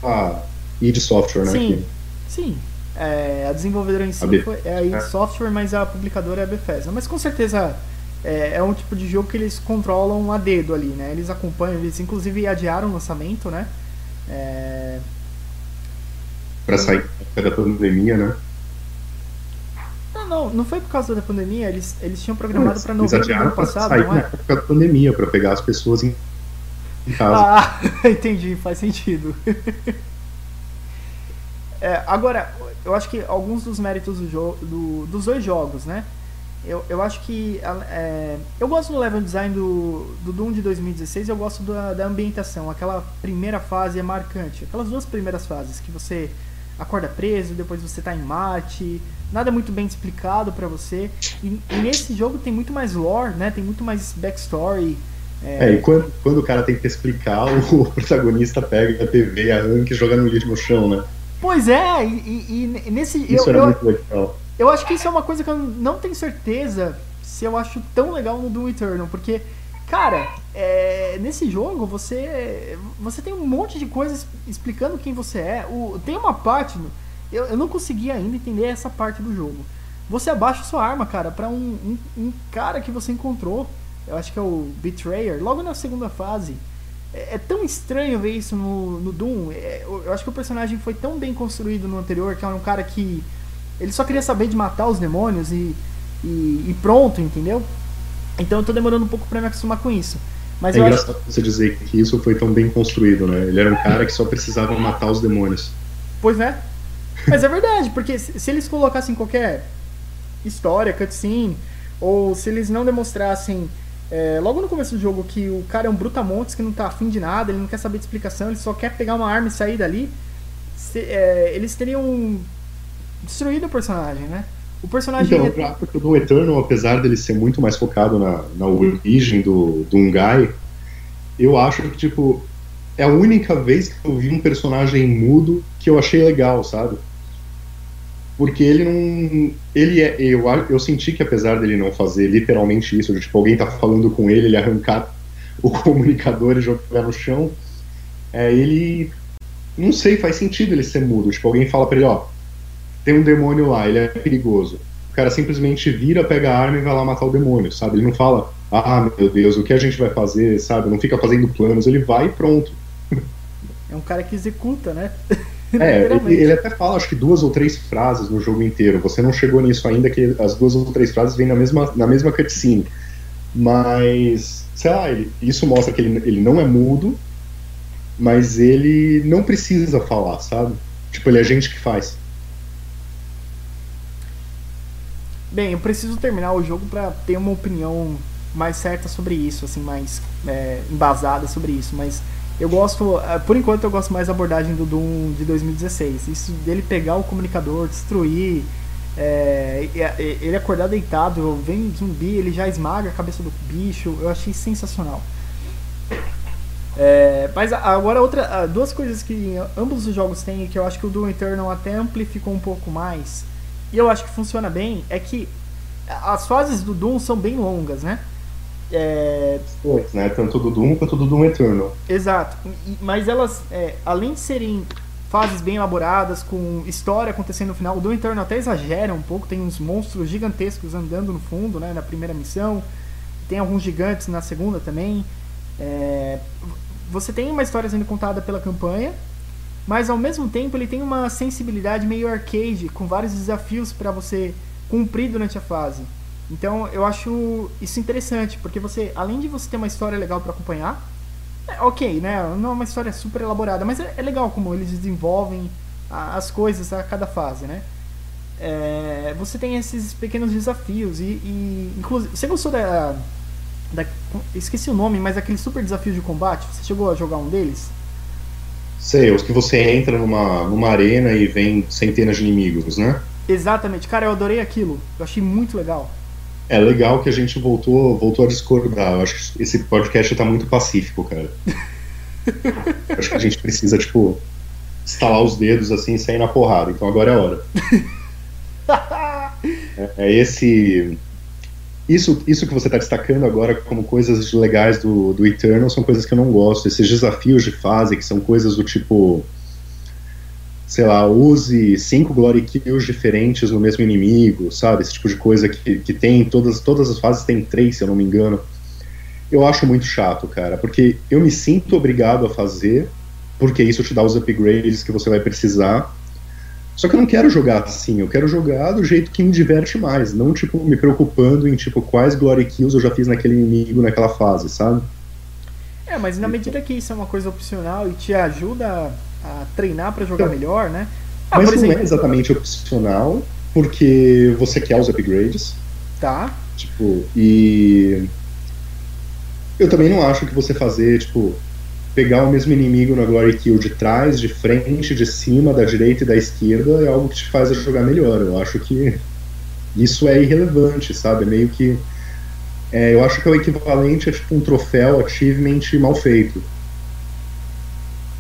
a id Software, né? Sim, que- sim. É, a desenvolvedora em si A foi, é a id é. Software, mas a publicadora é a Bethesda. Mas com certeza é, é um tipo de jogo que eles controlam a dedo ali, né? Eles acompanham, eles inclusive adiaram o lançamento, né? É, Pra sair da pandemia, né? Não, não, não foi por causa da pandemia, eles, eles tinham programado para novembro do ano passado, sair não é? época da pandemia, para pegar as pessoas em, em casa. Ah, entendi, faz sentido. É, agora, eu acho que alguns dos méritos do jogo, do- dos dois jogos, né? Eu, eu acho que. é, eu gosto do level design do, do Doom de 2016 eu gosto da, da ambientação. Aquela primeira fase é marcante. Aquelas duas primeiras fases que você acorda preso, depois você tá em Marte, nada muito bem explicado pra você. E, e nesse jogo tem muito mais lore, né? Tem muito mais backstory. É, e quando, quando o cara tem que explicar, o protagonista pega a TV, arranca e joga no lixo no chão, né? Pois é, e, e- e nesse. Isso eu, era eu, muito legal. eu acho que isso é uma coisa que eu não tenho certeza se eu acho tão legal no Doom Eternal, porque, cara, é, nesse jogo você você tem um monte de coisas explicando quem você é. O, tem uma parte, eu, eu não consegui ainda entender essa parte do jogo. Você abaixa sua arma, cara, pra um, um, um cara que você encontrou, eu acho que é o Betrayer, logo na segunda fase. É, é tão estranho ver isso no, no Doom. É, eu, acho que o personagem foi tão bem construído no anterior, que era um cara que ele só queria saber de matar os demônios e, e, e pronto, entendeu? Então eu tô demorando um pouco pra me acostumar com isso. Mas É eu acho engraçado você dizer que isso foi tão bem construído, né? Ele era um cara que só precisava matar os demônios. Pois é. Mas é verdade, porque se, se eles colocassem qualquer história, cutscene, ou se eles não demonstrassem é, logo no começo do jogo que o cara é um brutamontes que não tá afim de nada, ele não quer saber de explicação, ele só quer pegar uma arma e sair dali, se- é, eles teriam destruído o personagem, né? O personagem Então, é- pra- porque o Doom Eternal, apesar dele ser muito mais focado na, na origem do, do Ungai, eu acho que, tipo, é a única vez que eu vi um personagem mudo que eu achei legal, sabe? Porque ele não. Ele é. Eu, eu senti que apesar dele não fazer literalmente isso, de, tipo, alguém tá falando com ele, ele arrancar o comunicador e jogar no chão, é, ele. Não sei, faz sentido ele ser mudo. Tipo, alguém fala pra ele, ó, tem um demônio lá, ele é perigoso. O cara simplesmente vira, pega a arma e vai lá matar o demônio, sabe? Ele não fala, ah, meu Deus, o que a gente vai fazer, sabe? Não fica fazendo planos, ele vai e pronto. É um cara que executa, né? É, ele, ele, até fala, acho que duas ou três frases no jogo inteiro. Você não chegou nisso ainda, que as duas ou três frases vêm na mesma, na mesma cutscene. Mas, sei lá, ele, isso mostra que ele, ele não é mudo, mas ele não precisa falar, sabe? Tipo, ele é gente que faz. Bem, eu preciso terminar o jogo para ter uma opinião mais certa sobre isso, assim, mais é, embasada sobre isso, mas eu gosto, é, por enquanto eu gosto mais da abordagem do Doom de 2016. Isso dele pegar o comunicador, destruir, é, ele acordar deitado, vem zumbi, ele já esmaga a cabeça do bicho, eu achei sensacional. É, mas agora outra, duas coisas que ambos os jogos têm que eu acho que o Doom Eternal até amplificou um pouco mais e eu acho que funciona bem é que as fases do Doom são bem longas, né? É... Pois, né? Tanto do Doom quanto do Doom Eternal. Exato. Mas elas, é, além de serem fases bem elaboradas, com história acontecendo no final, o Doom Eternal até exagera um pouco, tem uns monstros gigantescos andando no fundo, né? Na primeira missão. Tem alguns gigantes na segunda também. É... Você tem uma história sendo contada pela campanha, mas ao mesmo tempo ele tem uma sensibilidade meio arcade, com vários desafios para você cumprir durante a fase. Então eu acho isso interessante, porque você, além de você ter uma história legal para acompanhar, é, ok, né? Não é uma história super elaborada, mas é, é legal como eles desenvolvem a, as coisas a cada fase, né? É, você tem esses pequenos desafios e, e inclusive, você gostou da, da, esqueci o nome, mas aquele super desafio de combate, você chegou a jogar um deles? Sei, os que você entra numa, numa arena e vem centenas de inimigos, né? Exatamente, cara, eu adorei aquilo, eu achei muito legal. É legal que a gente voltou, voltou a discordar. Eu acho que esse podcast tá muito pacífico, cara. acho que a gente precisa, tipo, estalar os dedos assim e sair na porrada. Então agora é a hora. é, é, esse. Isso, isso que você está destacando agora como coisas legais do, do Eternal são coisas que eu não gosto. Esses desafios de fase, que são coisas do tipo sei lá, use cinco glory kills diferentes no mesmo inimigo, sabe? Esse tipo de coisa que, que tem, todas, todas as fases tem três, se eu não me engano. Eu acho muito chato, cara, porque eu me sinto obrigado a fazer, porque isso te dá os upgrades que você vai precisar. Só que eu não quero jogar assim, eu quero jogar do jeito que me diverte mais, não tipo me preocupando em tipo quais glory kills eu já fiz naquele inimigo naquela fase, sabe? É, mas na medida que isso é uma coisa opcional e te ajuda a treinar para jogar então, melhor, né? Ah, mas exemplo, não é exatamente opcional, porque você quer os upgrades. Tá. Tipo, e. Eu também não acho que você fazer, tipo, pegar o mesmo inimigo na Glory Kill de trás, de frente, de cima, da direita e da esquerda é algo que te faz jogar melhor. Eu acho que isso é irrelevante, sabe? É meio que. É, eu acho que é o equivalente a tipo um troféu achievement mal feito.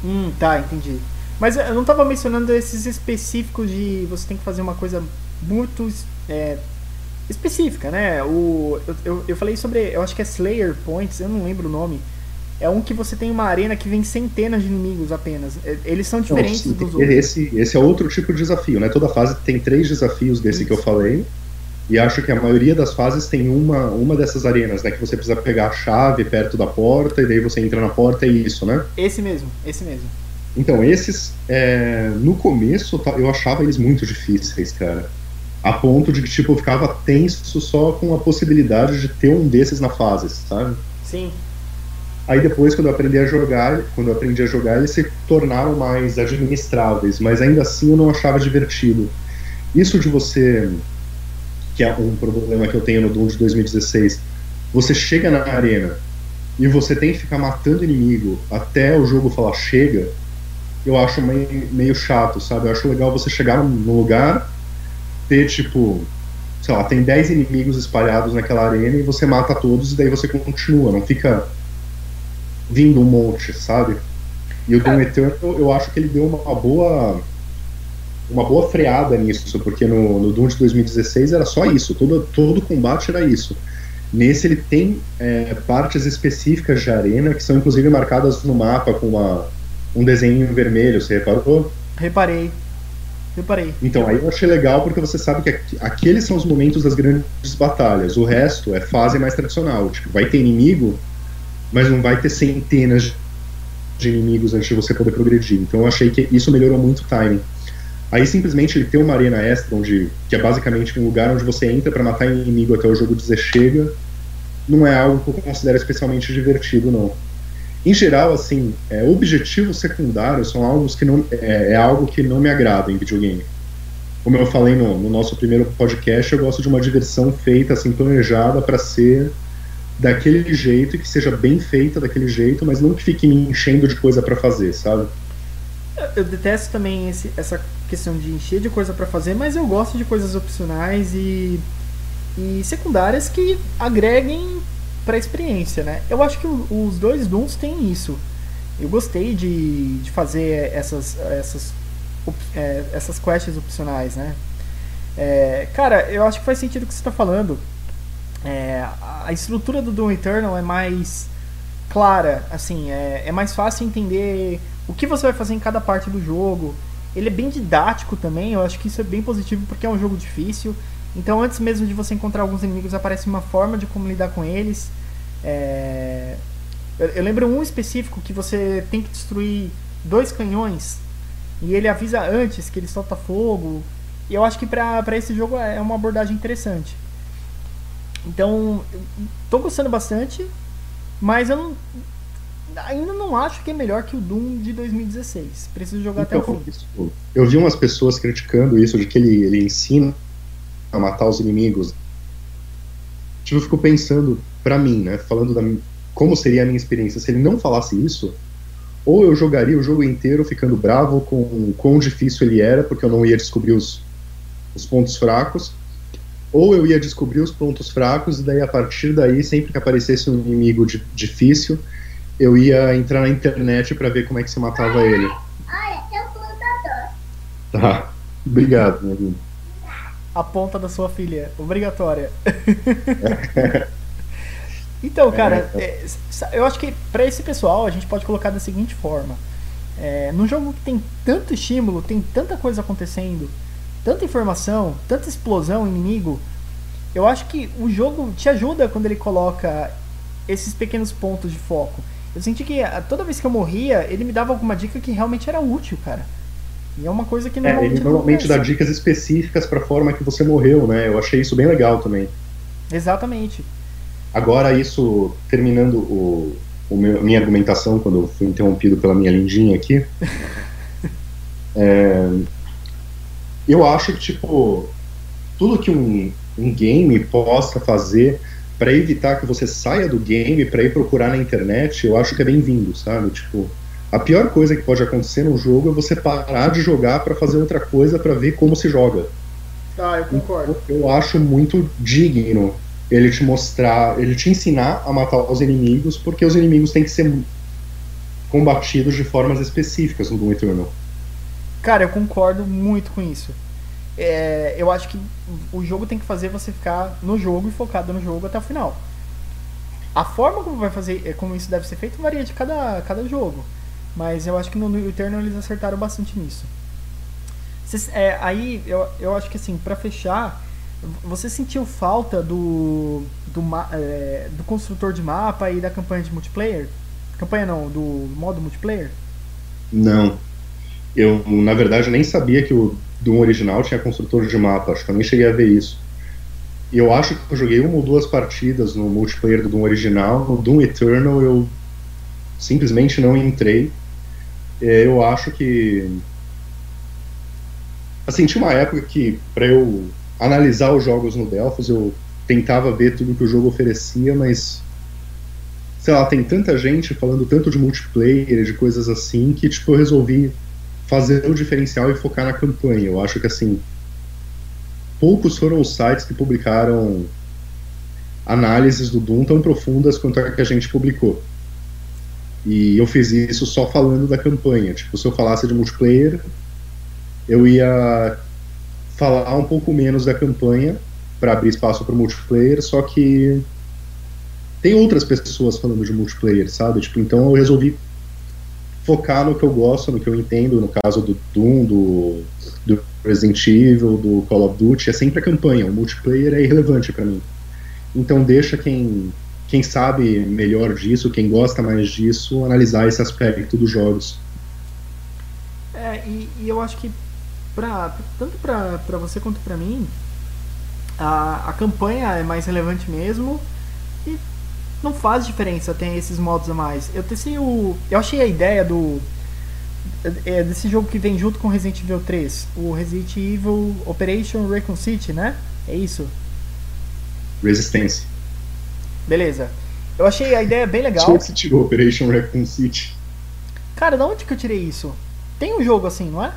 Hum, tá, entendi. Mas eu não estava mencionando esses específicos de você tem que fazer uma coisa muito é, específica, né? O, eu, eu, eu, falei sobre, eu acho que é Slayer Points, eu não lembro o nome. É um que você tem uma arena que vem centenas de inimigos apenas. É, eles são diferentes não, sim, dos outros. Esse, esse é outro tipo de desafio, né? Toda fase tem três desafios desse Isso. que eu falei. E acho que a maioria das fases tem uma, uma dessas arenas, né? Que você precisa pegar a chave perto da porta e daí você entra na porta, é isso, né? Esse mesmo, esse mesmo. Então, esses, é, no começo, eu achava eles muito difíceis, cara. A ponto de que, tipo, eu ficava tenso só com a possibilidade de ter um desses na fase, sabe? Sim. Aí depois, quando eu aprendi a jogar, quando eu aprendi a jogar, eles se tornaram mais administráveis, mas ainda assim eu não achava divertido. Isso de você que é um problema que eu tenho no Doom de 2016. Você chega na arena e você tem que ficar matando inimigo até o jogo falar chega, eu acho meio, meio chato, sabe? Eu acho legal você chegar no lugar, ter tipo, sei lá, tem 10 inimigos espalhados naquela arena e você mata todos e daí você continua, não fica vindo um monte, sabe? E o Doom Eternal, eu acho que ele deu uma boa uma boa freada nisso, porque no, no Doom de 2016 era só isso, todo, todo combate era isso. Nesse ele tem é, partes específicas de arena que são inclusive marcadas no mapa com uma, um desenho vermelho, você reparou? Reparei. Reparei. Então, aí eu achei legal porque você sabe que aqueles são os momentos das grandes batalhas. O resto é fase mais tradicional. Tipo, vai ter inimigo, mas não vai ter centenas de inimigos antes de você poder progredir. Então eu achei que isso melhorou muito o timing. Aí simplesmente ele tem uma arena extra, onde, que é basicamente um lugar onde você entra para matar inimigo até o jogo dizer chega, não é algo que eu considero especialmente divertido, não. Em geral, assim, é, objetivos secundários são algo que não é, é, algo que não me agrada em videogame. Como eu falei no, no nosso primeiro podcast, eu gosto de uma diversão feita, assim, planejada para ser daquele jeito que seja bem feita daquele jeito, mas não que fique me enchendo de coisa para fazer, sabe? Eu detesto também esse, essa questão de encher de coisa para fazer, mas eu gosto de coisas opcionais e, e secundárias que agreguem para a experiência, né? Eu acho que os dois Dooms têm isso. Eu gostei de, de fazer essas essas é, essas quests opcionais, né? É, cara, eu acho que faz sentido o que você está falando. É, a estrutura do Doom Eternal é mais clara, assim, é, é mais fácil entender o que você vai fazer em cada parte do jogo. Ele é bem didático também, eu acho que isso é bem positivo porque é um jogo difícil. Então, antes mesmo de você encontrar alguns inimigos, aparece uma forma de como lidar com eles. É... Eu, eu, lembro um específico que você tem que destruir dois canhões e ele avisa antes que ele solta fogo. E eu acho que para esse jogo é uma abordagem interessante. Então, tô gostando bastante, mas eu não, ainda não acho que é melhor que o Doom de 2016. Preciso jogar então, até o fim. Isso, eu vi umas pessoas criticando isso, de que ele, ele ensina a matar os inimigos. Tipo, eu fico pensando, para mim, né, falando da como seria a minha experiência se ele não falasse isso, ou eu jogaria o jogo inteiro ficando bravo com o quão difícil ele era, porque eu não ia descobrir os, os pontos fracos, ou eu ia descobrir os pontos fracos, e daí a partir daí, sempre que aparecesse um inimigo di difícil, eu ia entrar na internet para ver como é que se matava ele. Olha, tem um computador. Tá, obrigado, meu amigo. A ponta da sua filha, obrigatória. então, cara, é, eu acho que para esse pessoal a gente pode colocar da seguinte forma: é, num jogo que tem tanto estímulo, tem tanta coisa acontecendo, tanta informação, tanta explosão, inimigo. Eu acho que o jogo te ajuda quando ele coloca esses pequenos pontos de foco. Eu senti que toda vez que eu morria, ele me dava alguma dica que realmente era útil, cara. E é uma coisa que normalmente. É, ele normalmente dá dicas específicas para a forma que você morreu, né? Eu achei isso bem legal também. Exatamente. Agora, isso, terminando o, o meu, minha argumentação, quando eu fui interrompido pela minha lindinha aqui. é, eu acho que, tipo, tudo que um, um game possa fazer para evitar que você saia do game para ir procurar na internet, eu acho que é bem-vindo, sabe? Tipo, a pior coisa que pode acontecer num jogo é você parar de jogar para fazer outra coisa para ver como se joga. Ah, eu concordo. Eu, eu acho muito digno ele te mostrar, ele te ensinar a matar os inimigos, porque os inimigos têm que ser combatidos de formas específicas no Doom Eternal. Cara, eu concordo muito com isso. É, eu acho que o jogo tem que fazer você ficar no jogo e focado no jogo até o final. A forma como vai fazer, é, como isso deve ser feito varia de cada, cada jogo. Mas eu acho que no, Eternal eles acertaram bastante nisso. Cês, é, aí eu, eu acho que assim, para fechar, você sentiu falta do do, é, do construtor de mapa e da campanha de multiplayer? Campanha não, do modo multiplayer? Não. Eu, na verdade, nem sabia que o Doom original tinha construtor de mapa, acho que eu nem cheguei a ver isso. E eu acho que eu joguei uma ou duas partidas no multiplayer do Doom original, no Doom Eternal eu simplesmente não entrei. É, eu acho que. Assim, tinha uma época que, para eu analisar os jogos no Delphos, eu tentava ver tudo que o jogo oferecia, mas sei lá, tem tanta gente falando tanto de multiplayer, de coisas assim, que tipo, eu resolvi fazer o diferencial e focar na campanha. Eu acho que assim, poucos foram os sites que publicaram análises do Doom tão profundas quanto a que a gente publicou. E eu fiz isso só falando da campanha. Tipo, se eu falasse de multiplayer, eu ia falar um pouco menos da campanha para abrir espaço para o multiplayer, só que tem outras pessoas falando de multiplayer, sabe? Tipo, então eu resolvi focar no que eu gosto, no que eu entendo, no caso do Doom, do, do Resident Evil, do Call of Duty, é sempre a campanha, o multiplayer é irrelevante para mim. Então deixa quem quem sabe melhor disso, quem gosta mais disso, analisar esse aspecto dos jogos. É, e, e eu acho que pra, tanto para você quanto para mim, a, a campanha é mais relevante mesmo não faz diferença tem esses modos a mais. Eu testei o. Eu achei a ideia do. É, desse jogo que vem junto com Resident Evil 3, o Resident Evil Operation Recon City, né? É isso? Resistência. Beleza. Eu achei a ideia bem legal. Onde você tirou Operation Recon City? Cara, de onde que eu tirei isso? Tem um jogo assim, não é?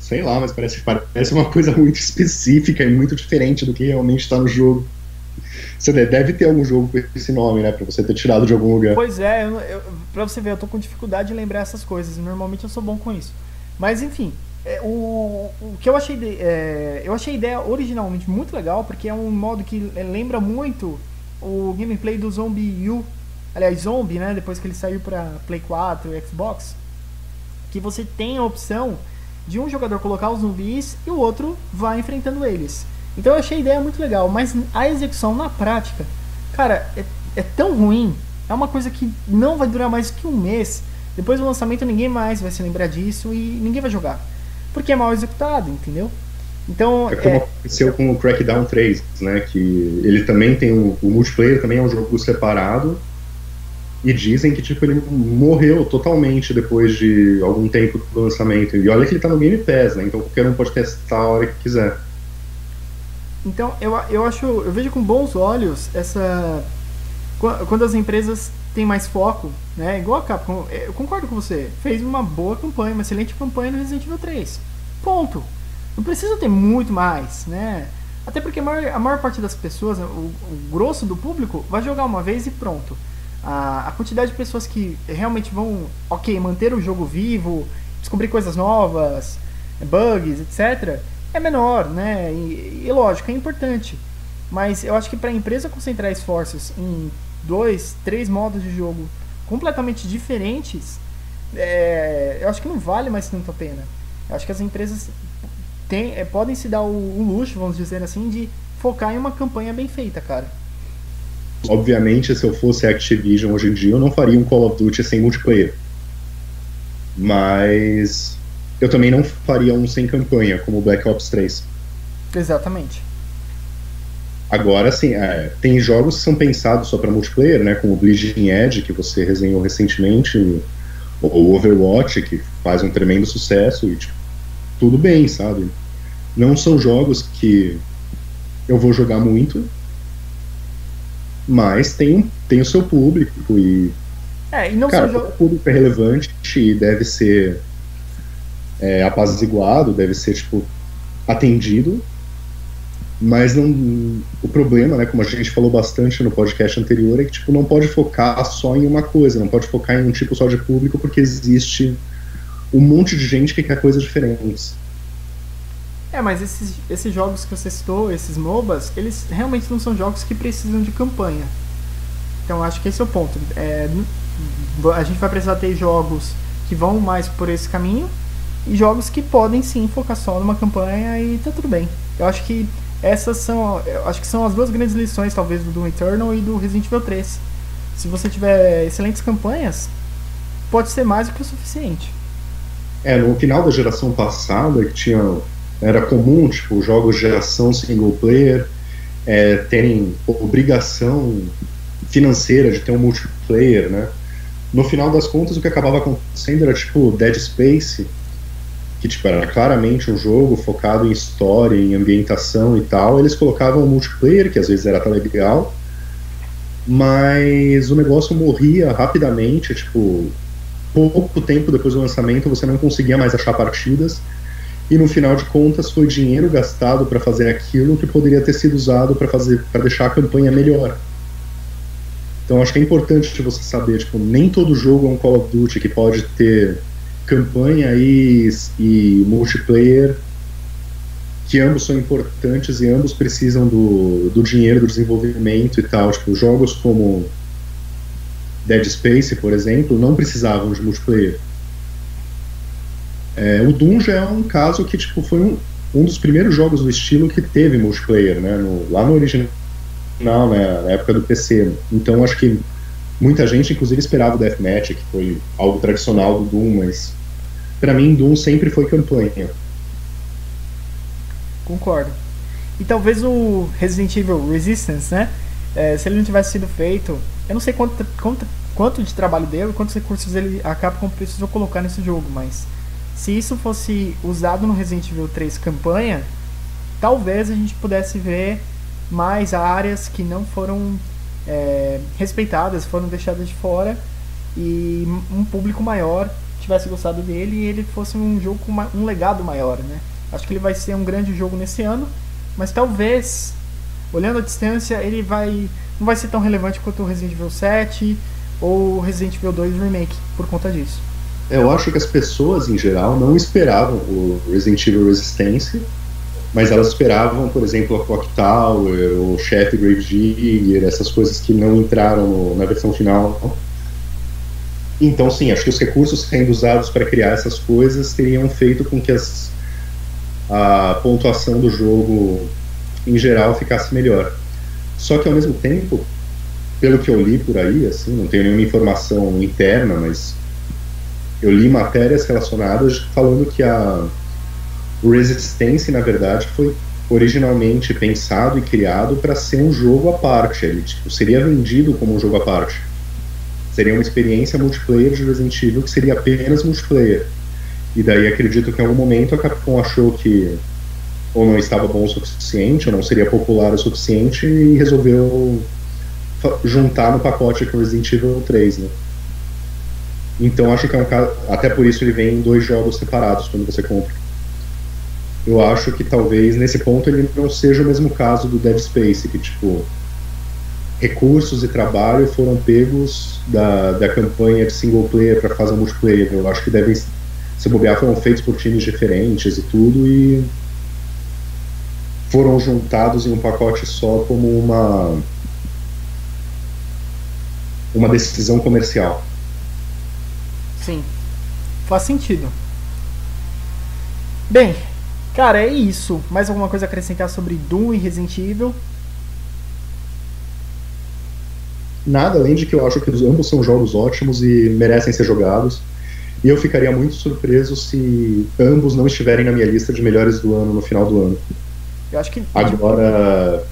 Sei lá, mas parece, parece uma coisa muito específica e muito diferente do que realmente está no jogo. Você deve ter algum jogo com esse nome, né? Pra você ter tirado de algum lugar. Pois é, eu, eu, pra você ver, eu tô com dificuldade de lembrar essas coisas. Normalmente eu sou bom com isso. Mas enfim, é, o, o que eu achei. De, é, eu achei a ideia originalmente muito legal, porque é um modo que lembra muito o gameplay do Zombie U, aliás, Zombie, né, depois que ele saiu para Play 4 e Xbox, que você tem a opção de um jogador colocar os zumbis e o outro vai enfrentando eles. Então eu achei a ideia muito legal, mas a execução na prática, cara, é, é tão ruim, é uma coisa que não vai durar mais que um mês. Depois do lançamento ninguém mais vai se lembrar disso e ninguém vai jogar. Porque é mal executado, entendeu? Então, é como é... aconteceu com o Crackdown 3, né? Que ele também tem o, o multiplayer também é um jogo separado. E dizem que tipo, ele morreu totalmente depois de algum tempo do lançamento. E olha que ele tá no Game Pass, né? Então qualquer um pode testar a hora que quiser. Então eu, eu acho. Eu vejo com bons olhos essa. Quando as empresas têm mais foco, né? Igual a Capcom, eu concordo com você. Fez uma boa campanha, uma excelente campanha no Resident Evil 3. Ponto. Não precisa ter muito mais, né? Até porque a maior, a maior parte das pessoas, o, o, grosso do público, vai jogar uma vez e pronto. A, a quantidade de pessoas que realmente vão, ok, manter o jogo vivo, descobrir coisas novas, bugs, etc., é menor, né? E, e lógico, é importante. Mas eu acho que para a empresa concentrar esforços em dois, três modos de jogo completamente diferentes, é, eu acho que não vale mais tanto a pena. Eu acho que as empresas tem, é, podem se dar o, o, luxo, vamos dizer assim, de focar em uma campanha bem feita, cara. Obviamente, se eu fosse Activision hoje em dia, eu não faria um Call of Duty sem multiplayer. Mas eu também não faria um sem campanha, como o Black Ops 3. Exatamente. Agora, sim, é, tem jogos que são pensados só para multiplayer, né? Como o Bleeding Edge, que você resenhou recentemente, o Overwatch, que faz um tremendo sucesso, e tipo, tudo bem, sabe? Não são jogos que eu vou jogar muito, mas tem, tem o seu público e. É, e não cara, são jogos. O público é relevante e deve ser é, apaziguado, deve ser, tipo, atendido. Mas não, o problema, né, como a gente falou bastante no podcast anterior, é que tipo, não pode focar só em uma coisa, não pode focar em um tipo só de público, porque existe um monte de gente que quer coisas diferentes. É, mas esses, esses jogos que você citou, esses MOBAs, eles realmente não são jogos que precisam de campanha. Então acho que esse é o ponto. É, a gente vai precisar ter jogos que vão mais por esse caminho e jogos que podem sim focar só numa campanha e tá tudo bem. Eu acho que essas são, acho que são as duas grandes lições talvez do Doom Eternal e do Resident Evil 3. Se você tiver excelentes campanhas, pode ser mais do que o suficiente. É, no final da geração passada, que tinha era comum, tipo, jogos de geração single player é, terem obrigação financeira de ter um multiplayer, né? No final das contas, o que acabava acontecendo era tipo Dead Space, que tipo, era claramente um jogo focado em história, em ambientação e tal. Eles colocavam um multiplayer, que às vezes era até legal, mas o negócio morria rapidamente, tipo, pouco tempo depois do lançamento você não conseguia mais achar partidas e no final de contas foi dinheiro gastado para fazer aquilo que poderia ter sido usado para fazer para deixar a campanha melhor. Então acho que é importante você saber, tipo, nem todo jogo é um Call of Duty que pode ter campanha e, e multiplayer, que ambos são importantes e ambos precisam do, do dinheiro do desenvolvimento e tal. Tipo, jogos como Dead Space, por exemplo, não precisavam de multiplayer. É, o Doom já é um caso que tipo, foi um, um dos primeiros jogos do estilo que teve multiplayer, né? No, lá no original, né, na época do PC. Então acho que muita gente, inclusive, esperava o Deathmatch, que foi algo tradicional do Doom, mas para mim Doom sempre foi campanha. Concordo. E talvez o Resident Evil Resistance, né? É, se ele não tivesse sido feito, eu não sei quanto, quanto, quanto de trabalho dele, quantos recursos ele a Capcom precisou colocar nesse jogo, mas se isso fosse usado no Resident Evil 3 campanha, talvez a gente pudesse ver mais áreas que não foram é, respeitadas, foram deixadas de fora e um público maior tivesse gostado dele e ele fosse um jogo com uma, um legado maior, né? Acho que ele vai ser um grande jogo nesse ano, mas talvez, olhando a distância, ele vai não vai ser tão relevante quanto o Resident Evil 7 ou Resident Evil 2 Remake por conta disso. Eu acho que as pessoas em geral não esperavam o Resident Evil Resistance, mas elas esperavam, por exemplo, a Clock Tower, o Chef Gravedigger, essas coisas que não entraram no, na versão final. Então, sim, acho que os recursos sendo usados para criar essas coisas teriam feito com que as, a pontuação do jogo em geral ficasse melhor. Só que ao mesmo tempo, pelo que eu li por aí, assim, não tenho nenhuma informação interna, mas eu li matérias relacionadas falando que a Resistance, na verdade, foi originalmente pensado e criado para ser um jogo à parte. Ele tipo, seria vendido como um jogo à parte. Seria uma experiência multiplayer de Resident Evil que seria apenas multiplayer. E daí acredito que em algum momento a Capcom achou que ou não estava bom o suficiente, ou não seria popular o suficiente e resolveu juntar no pacote com Resident Evil 3, né? Então acho que é um caso, até por isso ele vem em dois jogos separados quando você compra. Eu acho que talvez nesse ponto ele não seja o mesmo caso do Dead Space, que tipo recursos e trabalho foram pegos da, da campanha de single player para fazer multiplayer. Eu acho que devem se bobear foram feitos por times diferentes e tudo e foram juntados em um pacote só como uma uma decisão comercial. Sim, faz sentido. Bem, cara, é isso. Mais alguma coisa a acrescentar sobre Doom e Resident Evil? Nada, além de que eu acho que ambos são jogos ótimos e merecem ser jogados. E eu ficaria muito surpreso se ambos não estiverem na minha lista de melhores do ano no final do ano. Eu acho que. Agora,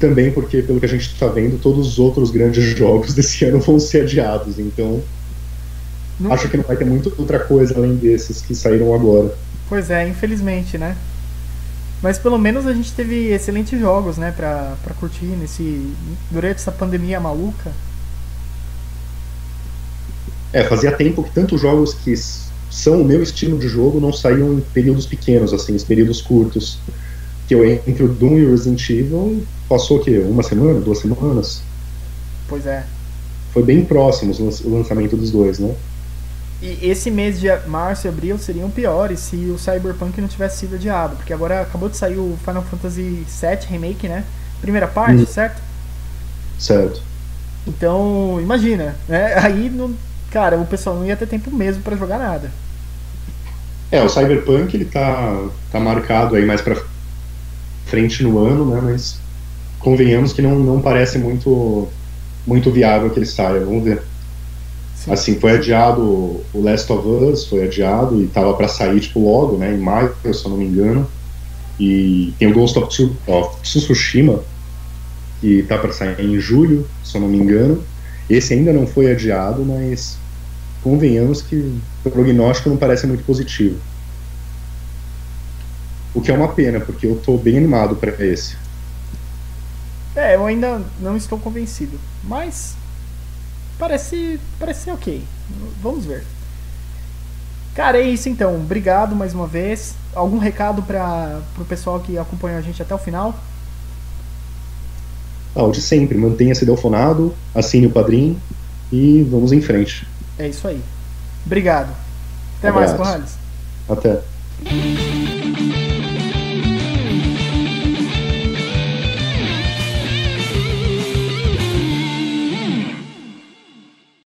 também porque, pelo que a gente está vendo, todos os outros grandes jogos desse ano vão ser adiados. Então, não... acho que não vai ter muita outra coisa além desses que saíram agora. Pois é, infelizmente, né? Mas pelo menos a gente teve excelentes jogos, né, pra, pra curtir nesse, durante essa pandemia maluca. É, fazia tempo que tantos jogos que são o meu estilo de jogo não saíam em períodos pequenos, assim, em períodos curtos que eu entre o Doom e o Resident Evil passou o quê? Uma semana, duas semanas? Pois é. Foi bem próximo o lançamento dos dois, né? E esse mês de março e abril seriam piores se o Cyberpunk não tivesse sido adiado, porque agora acabou de sair o Final Fantasy VII Remake, né? Primeira parte, hum. certo? Certo. Então, imagina, né? Aí, não, cara, o pessoal não ia ter tempo mesmo para jogar nada. É, o Cyberpunk ele tá, tá marcado aí mais para frente no ano, né? Mas convenhamos que não, não parece muito, muito viável que ele saia. Vamos ver. Sim. Assim, foi adiado o Last of Us, foi adiado e tava para sair tipo logo, né? Em maio, se eu não me engano. E tem o Ghost of, Tsushima, que tá para sair em julho, se eu não me engano. Esse ainda não foi adiado, mas convenhamos que o prognóstico não parece muito positivo. O que é uma pena, porque eu tô bem animado para esse. É, eu ainda não estou convencido, mas parece, parece ser ok. Vamos ver. Cara, é isso então. Obrigado mais uma vez. Algum recado para o pessoal que acompanhou a gente até o final? Ah, o de sempre, mantenha-se delfonado, assine o padrinho e vamos em frente. É isso aí. Obrigado. Até Abraço. mais, Corrales. Até.